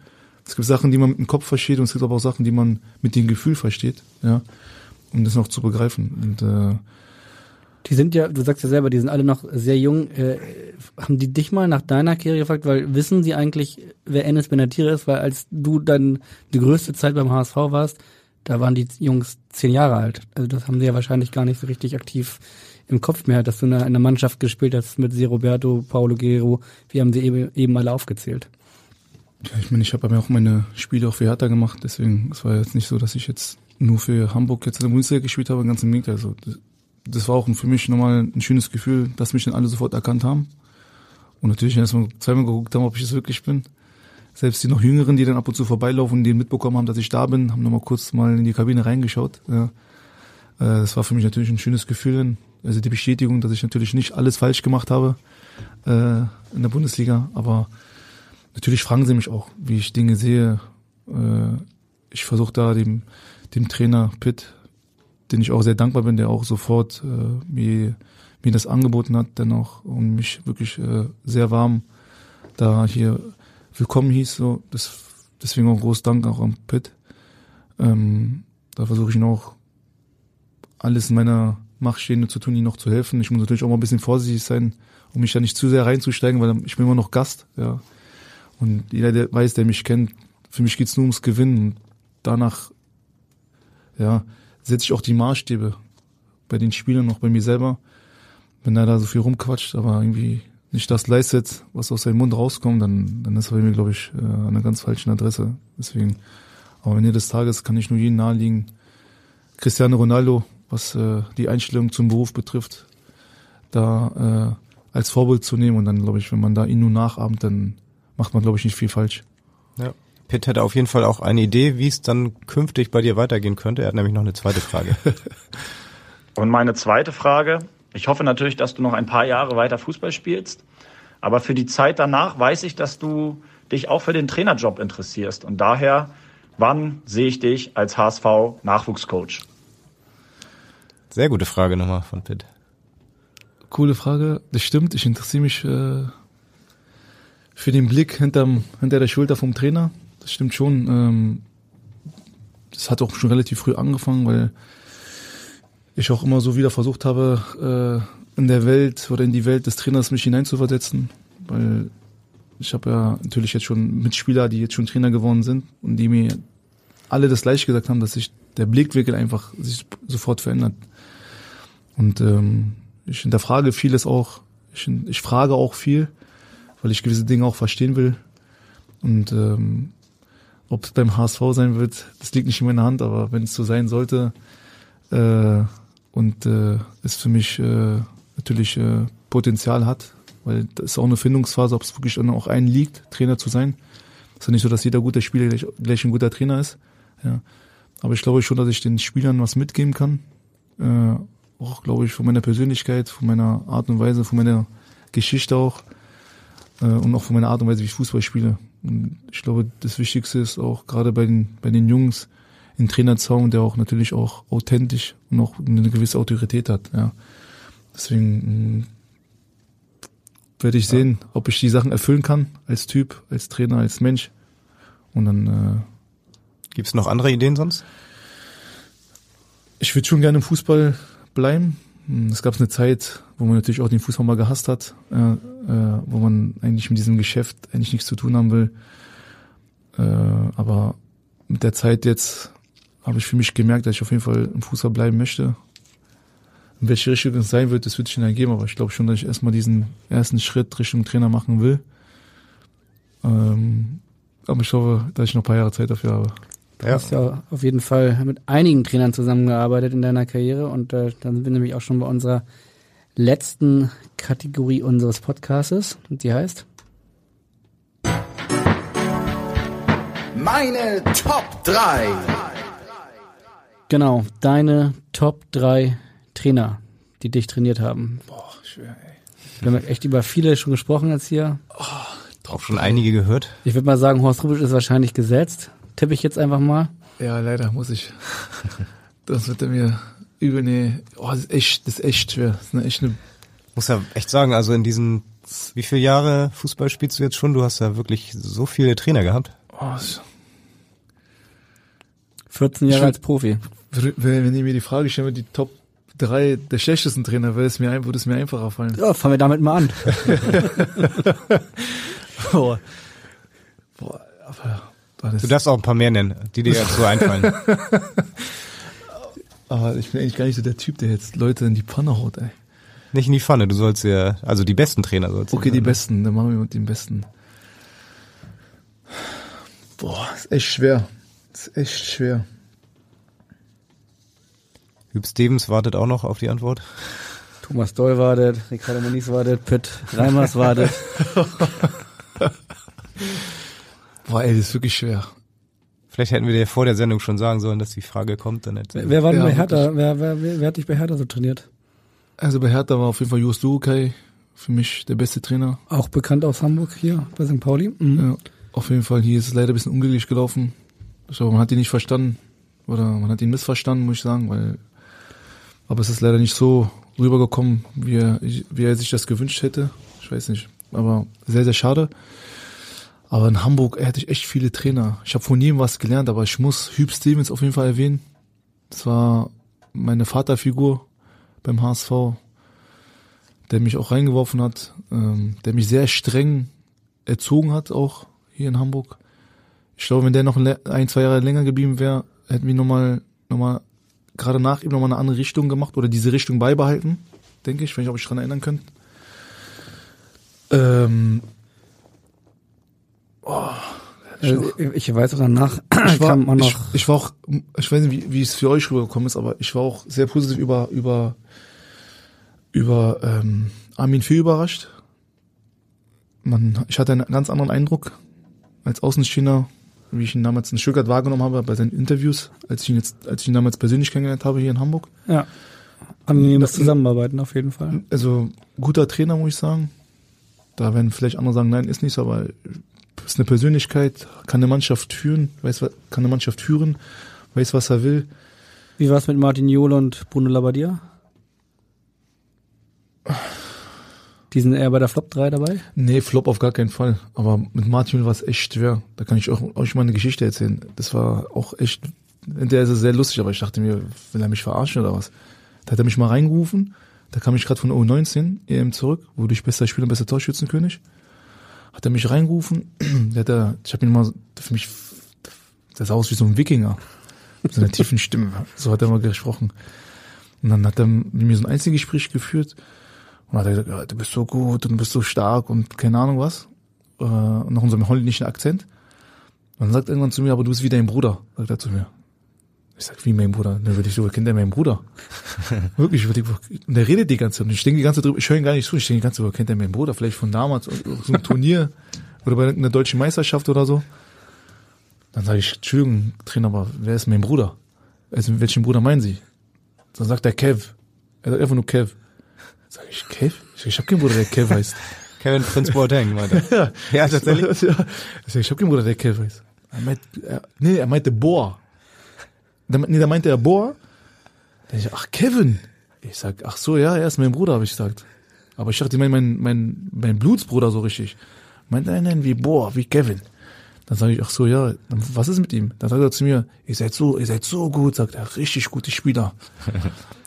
Es gibt Sachen, die man mit dem Kopf versteht und es gibt aber auch Sachen, die man mit dem Gefühl versteht, ja, um das noch zu begreifen. Und äh, die sind ja, du sagst ja selber, die sind alle noch sehr jung. Äh, haben die dich mal nach deiner Karriere gefragt, weil wissen sie eigentlich, wer Enes Benatire ist? Weil als du dann die größte Zeit beim HSV warst, da waren die Jungs zehn Jahre alt. Also das haben sie ja wahrscheinlich gar nicht so richtig aktiv im Kopf mehr, dass du in einer Mannschaft gespielt hast mit Sie Roberto, Paulo Guerrero. Wir haben sie eben, eben alle aufgezählt. Ja, ich meine, ich habe ja auch meine Spiele auch für Hertha gemacht, deswegen es war jetzt nicht so, dass ich jetzt nur für Hamburg jetzt in der Bundesliga gespielt habe, ganz im Gegenteil. Also, das war auch für mich nochmal ein schönes Gefühl, dass mich dann alle sofort erkannt haben. Und natürlich erstmal zweimal geguckt haben, ob ich es wirklich bin. Selbst die noch Jüngeren, die dann ab und zu vorbeilaufen, die mitbekommen haben, dass ich da bin, haben nochmal kurz mal in die Kabine reingeschaut. Ja. Äh, das war für mich natürlich ein schönes Gefühl. Also die Bestätigung, dass ich natürlich nicht alles falsch gemacht habe äh, in der Bundesliga. Aber natürlich fragen sie mich auch, wie ich Dinge sehe. Äh, ich versuche da dem, dem Trainer Pitt, den ich auch sehr dankbar bin, der auch sofort äh, mir, mir das angeboten hat, dann auch und mich wirklich äh, sehr warm da hier willkommen hieß. So, das, deswegen auch groß Dank auch an Pitt. Ähm, da versuche ich auch alles in meiner Macht Stehende zu tun, ihnen noch zu helfen. Ich muss natürlich auch mal ein bisschen vorsichtig sein, um mich da nicht zu sehr reinzusteigen, weil ich bin immer noch Gast, ja. Und jeder, der weiß, der mich kennt, für mich geht's nur ums Gewinnen. Danach, ja, setze ich auch die Maßstäbe bei den Spielern, noch bei mir selber. Wenn er da so viel rumquatscht, aber irgendwie nicht das leistet, was aus seinem Mund rauskommt, dann, dann ist er bei mir, glaube ich, äh, an einer ganz falschen Adresse. Deswegen, aber am Ende des Tages kann ich nur jeden naheliegen. Cristiano Ronaldo, was äh, die Einstellung zum Beruf betrifft, da äh, als Vorbild zu nehmen und dann, glaube ich, wenn man da ihn nur nachahmt, dann macht man, glaube ich, nicht viel falsch. Ja. Pitt hätte auf jeden Fall auch eine Idee, wie es dann künftig bei dir weitergehen könnte. Er hat nämlich noch eine zweite Frage. und meine zweite Frage, ich hoffe natürlich, dass du noch ein paar Jahre weiter Fußball spielst. Aber für die Zeit danach weiß ich, dass du dich auch für den Trainerjob interessierst. Und daher, wann sehe ich dich als HSV Nachwuchscoach? Sehr gute Frage nochmal von Pitt. Coole Frage. Das stimmt. Ich interessiere mich äh, für den Blick hinterm, hinter der Schulter vom Trainer. Das stimmt schon. Ähm, das hat auch schon relativ früh angefangen, weil ich auch immer so wieder versucht habe, äh, in der Welt oder in die Welt des Trainers mich hineinzuversetzen, weil ich habe ja natürlich jetzt schon Mitspieler, die jetzt schon Trainer geworden sind und die mir alle das gleiche gesagt haben, dass sich der Blickwinkel einfach sich sofort verändert. Und ähm, ich hinterfrage vieles auch, ich, ich frage auch viel, weil ich gewisse Dinge auch verstehen will. Und ähm, ob es beim HSV sein wird, das liegt nicht in meiner Hand, aber wenn es so sein sollte, äh, und äh, es für mich äh, natürlich äh, Potenzial hat, weil das ist auch eine Findungsphase, ob es wirklich dann auch einen liegt, Trainer zu sein. Es ist ja nicht so, dass jeder gute Spieler gleich, gleich ein guter Trainer ist. Ja. Aber ich glaube schon, dass ich den Spielern was mitgeben kann. Äh, auch, glaube ich, von meiner Persönlichkeit, von meiner Art und Weise, von meiner Geschichte auch äh, und auch von meiner Art und Weise, wie ich Fußball spiele. Ich glaube, das Wichtigste ist auch gerade bei den, bei den Jungs, einen Trainer der auch natürlich auch authentisch und auch eine gewisse Autorität hat. Ja. Deswegen mm, werde ich sehen, ob ich die Sachen erfüllen kann als Typ, als Trainer, als Mensch. Und dann äh, Gibt es noch andere Ideen sonst? Ich würde schon gerne im Fußball bleiben. Mm, es gab eine Zeit, wo man natürlich auch den Fußball mal gehasst hat, äh, äh, wo man eigentlich mit diesem Geschäft eigentlich nichts zu tun haben will. Äh, aber mit der Zeit jetzt habe ich für mich gemerkt, dass ich auf jeden Fall im Fußball bleiben möchte. In welche Richtung es sein wird, das wird sich dann ergeben, aber ich glaube schon, dass ich erstmal diesen ersten Schritt Richtung Trainer machen will. Ähm, aber ich hoffe, dass ich noch ein paar Jahre Zeit dafür habe. Du hast ja auf jeden Fall mit einigen Trainern zusammengearbeitet in deiner Karriere und äh, dann sind wir nämlich auch schon bei unserer letzten Kategorie unseres Podcastes und die heißt Meine Top 3 Genau, deine Top 3 Trainer, die dich trainiert haben. Boah, schwer, ey. Wir haben echt über viele schon gesprochen jetzt hier. Oh, auch schon einige gehört. Ich würde mal sagen, Horst Rubisch ist wahrscheinlich gesetzt. Tippe ich jetzt einfach mal. Ja, leider muss ich. Das wird er mir übel, nee. Oh, das ist echt, das ist echt schwer. Das ist eine echt eine muss ja echt sagen, also in diesen, wie viele Jahre Fußball spielst du jetzt schon? Du hast ja wirklich so viele Trainer gehabt. Oh, 14 Jahre als Profi. Wenn ihr mir die Frage stellen, die Top 3 der schlechtesten Trainer, würde es mir, würde es mir einfacher fallen. Ja, fangen wir damit mal an. Boah. Boah, aber Du darfst auch ein paar mehr nennen, die dir jetzt so einfallen. aber ich bin eigentlich gar nicht so der Typ, der jetzt Leute in die Pfanne haut, ey. Nicht in die Pfanne, du sollst ja, also die besten Trainer sollst du. Okay, die besten, dann machen wir mit den besten. Boah, ist echt schwer. Ist echt schwer. Hüb Stevens wartet auch noch auf die Antwort. Thomas Doll wartet, Ricardo Moniz wartet, Pitt Reimers wartet. Boah, ey, das ist wirklich schwer. Vielleicht hätten wir dir vor der Sendung schon sagen sollen, dass die Frage kommt. Dann hätten Wer war denn Ja, bei Hertha? Wer, wer, wer, wer hat dich bei Hertha so trainiert? Also bei Hertha war auf jeden Fall Just Lukai für mich der beste Trainer. Auch bekannt aus Hamburg hier bei St. Pauli. Mhm. Ja, auf jeden Fall. Hier ist es leider ein bisschen unglücklich gelaufen. Ich glaube, man hat ihn nicht verstanden. Oder man hat ihn missverstanden, muss ich sagen, weil, aber es ist leider nicht so rübergekommen, wie er, wie er sich das gewünscht hätte. Ich weiß nicht. Aber sehr, sehr schade. Aber in Hamburg hätte ich echt viele Trainer. Ich habe von ihm was gelernt, aber ich muss Hüb Stevens auf jeden Fall erwähnen. Das war meine Vaterfigur beim HSV, der mich auch reingeworfen hat, ähm, der mich sehr streng erzogen hat, auch hier in Hamburg. Ich glaube, wenn der noch ein, zwei Jahre länger geblieben wäre, hätten wir nochmal, nochmal, gerade nach ihm nochmal eine andere Richtung gemacht oder diese Richtung beibehalten, denke ich, wenn ich auch mich dran erinnern könnte. Ähm, Also, ich weiß auch danach ich war, kam ich, ich war auch, ich weiß nicht, wie, wie es für euch rübergekommen ist, aber ich war auch sehr positiv über, über, über ähm, Armin Fee überrascht. Man, ich hatte einen ganz anderen Eindruck als Außenstehender, wie ich ihn damals in Stuttgart wahrgenommen habe bei seinen Interviews, als ich ihn jetzt, als ich ihn damals persönlich kennengelernt habe hier in Hamburg. Ja. Angenehmes Zusammenarbeiten auf jeden Fall. Also guter Trainer, muss ich sagen. Da werden vielleicht andere sagen, nein, ist nicht so, aber ist eine Persönlichkeit, kann eine Mannschaft führen, weiß, kann eine Mannschaft führen, weiß, was er will. Wie war es mit Martin Jol und Bruno Labbadia? Die sind eher bei der Flop 3 dabei? Nee, Flop auf gar keinen Fall. Aber mit Martin war es echt schwer. Da kann ich auch, euch mal eine Geschichte erzählen. Das war auch echt, der ist es sehr lustig, aber ich dachte mir, will er mich verarschen oder was? Da hat er mich mal reingerufen. Da kam ich gerade von U19 EM zurück, wurde ich bester Spieler und bester Torschützenkönig. Hat er mich reingerufen. Der hat er, ich habe ihn mal, für mich, der sah aus wie so ein Wikinger. Mit so einer tiefen Stimme. So hat er mal gesprochen. Und dann hat er mit mir so ein Einzelgespräch geführt. Und hat er gesagt, ja, du bist so gut und du bist so stark und keine Ahnung was. Äh, und so einem holländischen Akzent. Und dann sagt er irgendwann zu mir, aber du bist wie dein Bruder, sagt er zu mir. Ich sag, wie mein Bruder? Dann würde ich so, kennt er meinen Bruder? Wirklich, ich würd- und der redet die ganze Zeit. Und ich denke die ganze Zeit drüber, ich höre ihn gar nicht zu, ich denke die ganze Zeit, kennt er meinen Bruder? Vielleicht von damals, so einem Turnier oder bei einer deutschen Meisterschaft oder so. Dann sage ich, Entschuldigung, Trainer, aber wer ist mein Bruder? Also, welchen Bruder meinen Sie? Dann sagt er Kev. Er sagt einfach nur Kev. Sag ich, Kev? Ich, sag, ich habe keinen Bruder, der Kev heißt. Kevin Prince Boateng, meinte er. ja, Ja, tatsächlich? Ja. Ich, sag, ich habe keinen Bruder, der Kev heißt. Er meint, er, nee, er meinte Boa. Da, nee, da meinte er Boa. Dann ich, ach, Kevin. Ich sag, ach so, ja, er ist mein Bruder, habe ich gesagt. Aber ich dachte, mein, mein, mein, mein Blutsbruder so richtig. Meinte, nein, nein, wie Boa, wie Kevin. Dann sage ich, ach so, ja, dann, was ist mit ihm? Dann sagt er zu mir, ihr seid so, ihr seid so gut, sagt er, richtig gute Spieler.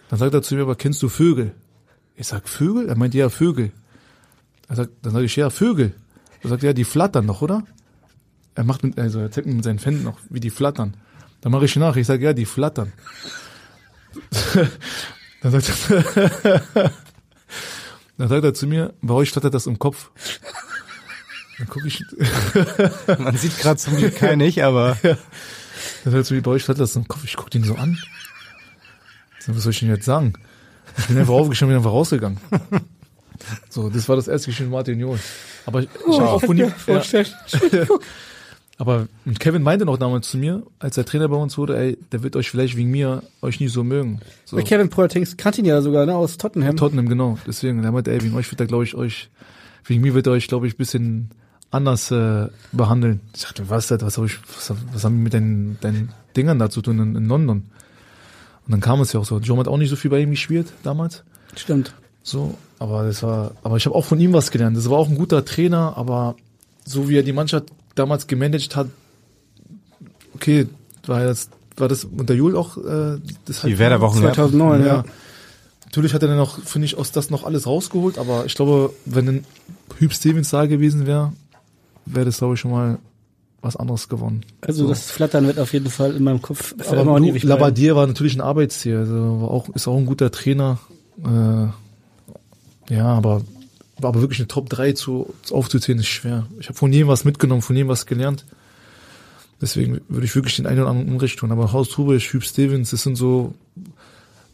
Dann sagt er zu mir, aber kennst du Vögel? Ich sag, Vögel? Er meint, ja, Vögel. Er sagt, dann sage ich, ja, Vögel. Er sagt, ja, die flattern noch, oder? Er macht mit, also er zeigt mit seinen Fänden noch, wie die flattern. Dann mache ich nach, ich sage, ja, die flattern. dann sagt er, dann sagt er zu mir, bei euch flattert das im Kopf. Dann gucke ich. Man sieht gerade zum Glück keinen nicht, aber. Ja. Dann sagt er zu mir, bei euch flattert das im Kopf. Ich gucke ihn so an. So, was soll ich denn jetzt sagen? Ich bin einfach aufgestanden und bin einfach rausgegangen. So, das war das erste Gespräch mit Martin Jol. Aber ich, ich Oh, habe auch ich von ihm. Entschuldigung. Aber und Kevin meinte noch damals zu mir, als er Trainer bei uns wurde, ey, der wird euch vielleicht wegen mir euch nicht so mögen. So. Bei Kevin Boateng kannte ihn ja sogar, ne, aus Tottenham. Tottenham, genau. Deswegen, der meinte, ey, wegen euch wird er, glaube ich, euch, wegen mir wird er euch, glaube ich, bisschen anders äh, behandeln. Ich dachte, was, das? was, hab ich, was, was haben wir mit deinen, deinen Dingern da zu tun in, in London? Und dann kam es ja auch so. John hat auch nicht so viel bei ihm gespielt damals. Stimmt. So, aber das war, aber ich habe auch von ihm was gelernt. Das war auch ein guter Trainer, aber so wie er die Mannschaft damals gemanagt hat, okay, war das, war das unter Jul auch äh, das Die Werder-Wochen, ja. 2009, ja. Natürlich hat er dann noch, finde ich, aus das noch alles rausgeholt, aber ich glaube, wenn ein Hüb Stevens da gewesen wäre, wäre das, glaube ich, schon mal was anderes gewonnen. Also So. das Flattern wird auf jeden Fall in meinem Kopf für Aber immer Lu- ewig. Labadier war natürlich ein Arbeitstier, also war auch, ist auch ein guter Trainer. Äh, ja, aber, aber wirklich eine Top 3 zu, aufzuzählen ist schwer. Ich habe von jedem was mitgenommen, von jedem was gelernt. Deswegen würde ich wirklich den einen oder anderen Unrecht tun. Aber Haus Trubisch, Hüb Stevens, das sind so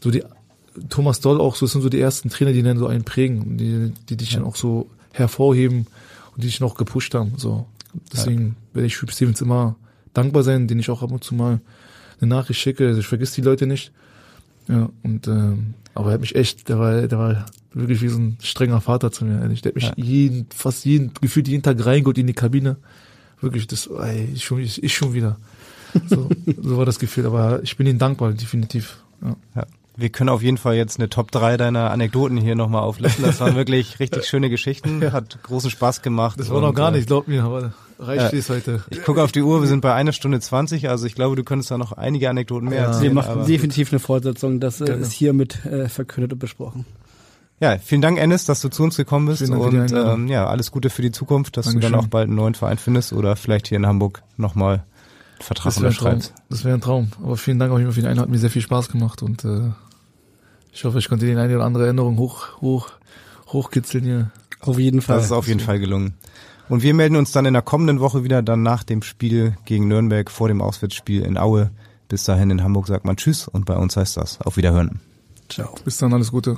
so die Thomas Doll auch so, das sind so die ersten Trainer, die dann so einen prägen und die, die dich dann auch so hervorheben und die dich noch gepusht haben. So. Deswegen werde ich Hugh Stevens immer dankbar sein, den ich auch ab und zu mal eine Nachricht schicke. Also ich vergiss die Leute nicht. Ja, und ähm, aber er hat mich echt, der war, der war wirklich wie so ein strenger Vater zu mir. ehrlich. Der hat mich Ja. jeden, fast jeden, gefühlt jeden Tag reingeholt in die Kabine. Wirklich, das, ey, ich schon, ich, ich schon wieder. So, so war das Gefühl. Aber ich bin ihnen dankbar, definitiv. Ja. Ja. Wir können auf jeden Fall jetzt eine Top 3 deiner Anekdoten hier nochmal auflisten. Das waren wirklich richtig schöne Geschichten. Hat großen Spaß gemacht. Das war noch gar äh, nicht, glaub mir, aber reicht Ja. es heute. Ich gucke auf die Uhr, wir sind bei einer Stunde 20, also ich glaube, du könntest da noch einige Anekdoten mehr Wir erzählen. machen aber- definitiv eine Fortsetzung. Das Genau. ist hiermit äh, verkündet und besprochen. Ja, vielen Dank, Ennis, dass du zu uns gekommen bist und ähm, ja, alles Gute für die Zukunft, dass du Dankeschön. dann auch bald einen neuen Verein findest oder vielleicht hier in Hamburg nochmal einen Vertrag Das wäre ein Traum. unterschreibst. Das wäre ein Traum. Aber vielen Dank auch immer für die Einladung. Hat mir sehr viel Spaß gemacht und äh, ich hoffe, ich konnte die eine oder andere Erinnerung hoch, hoch, hochkitzeln hier. Auf jeden Fall. Das ist auf jeden Fall gelungen. Und wir melden uns dann in der kommenden Woche wieder, dann nach dem Spiel gegen Nürnberg vor dem Auswärtsspiel in Aue. Bis dahin in Hamburg sagt man Tschüss und bei uns heißt das Auf Wiederhören. Ciao. Bis dann, alles Gute.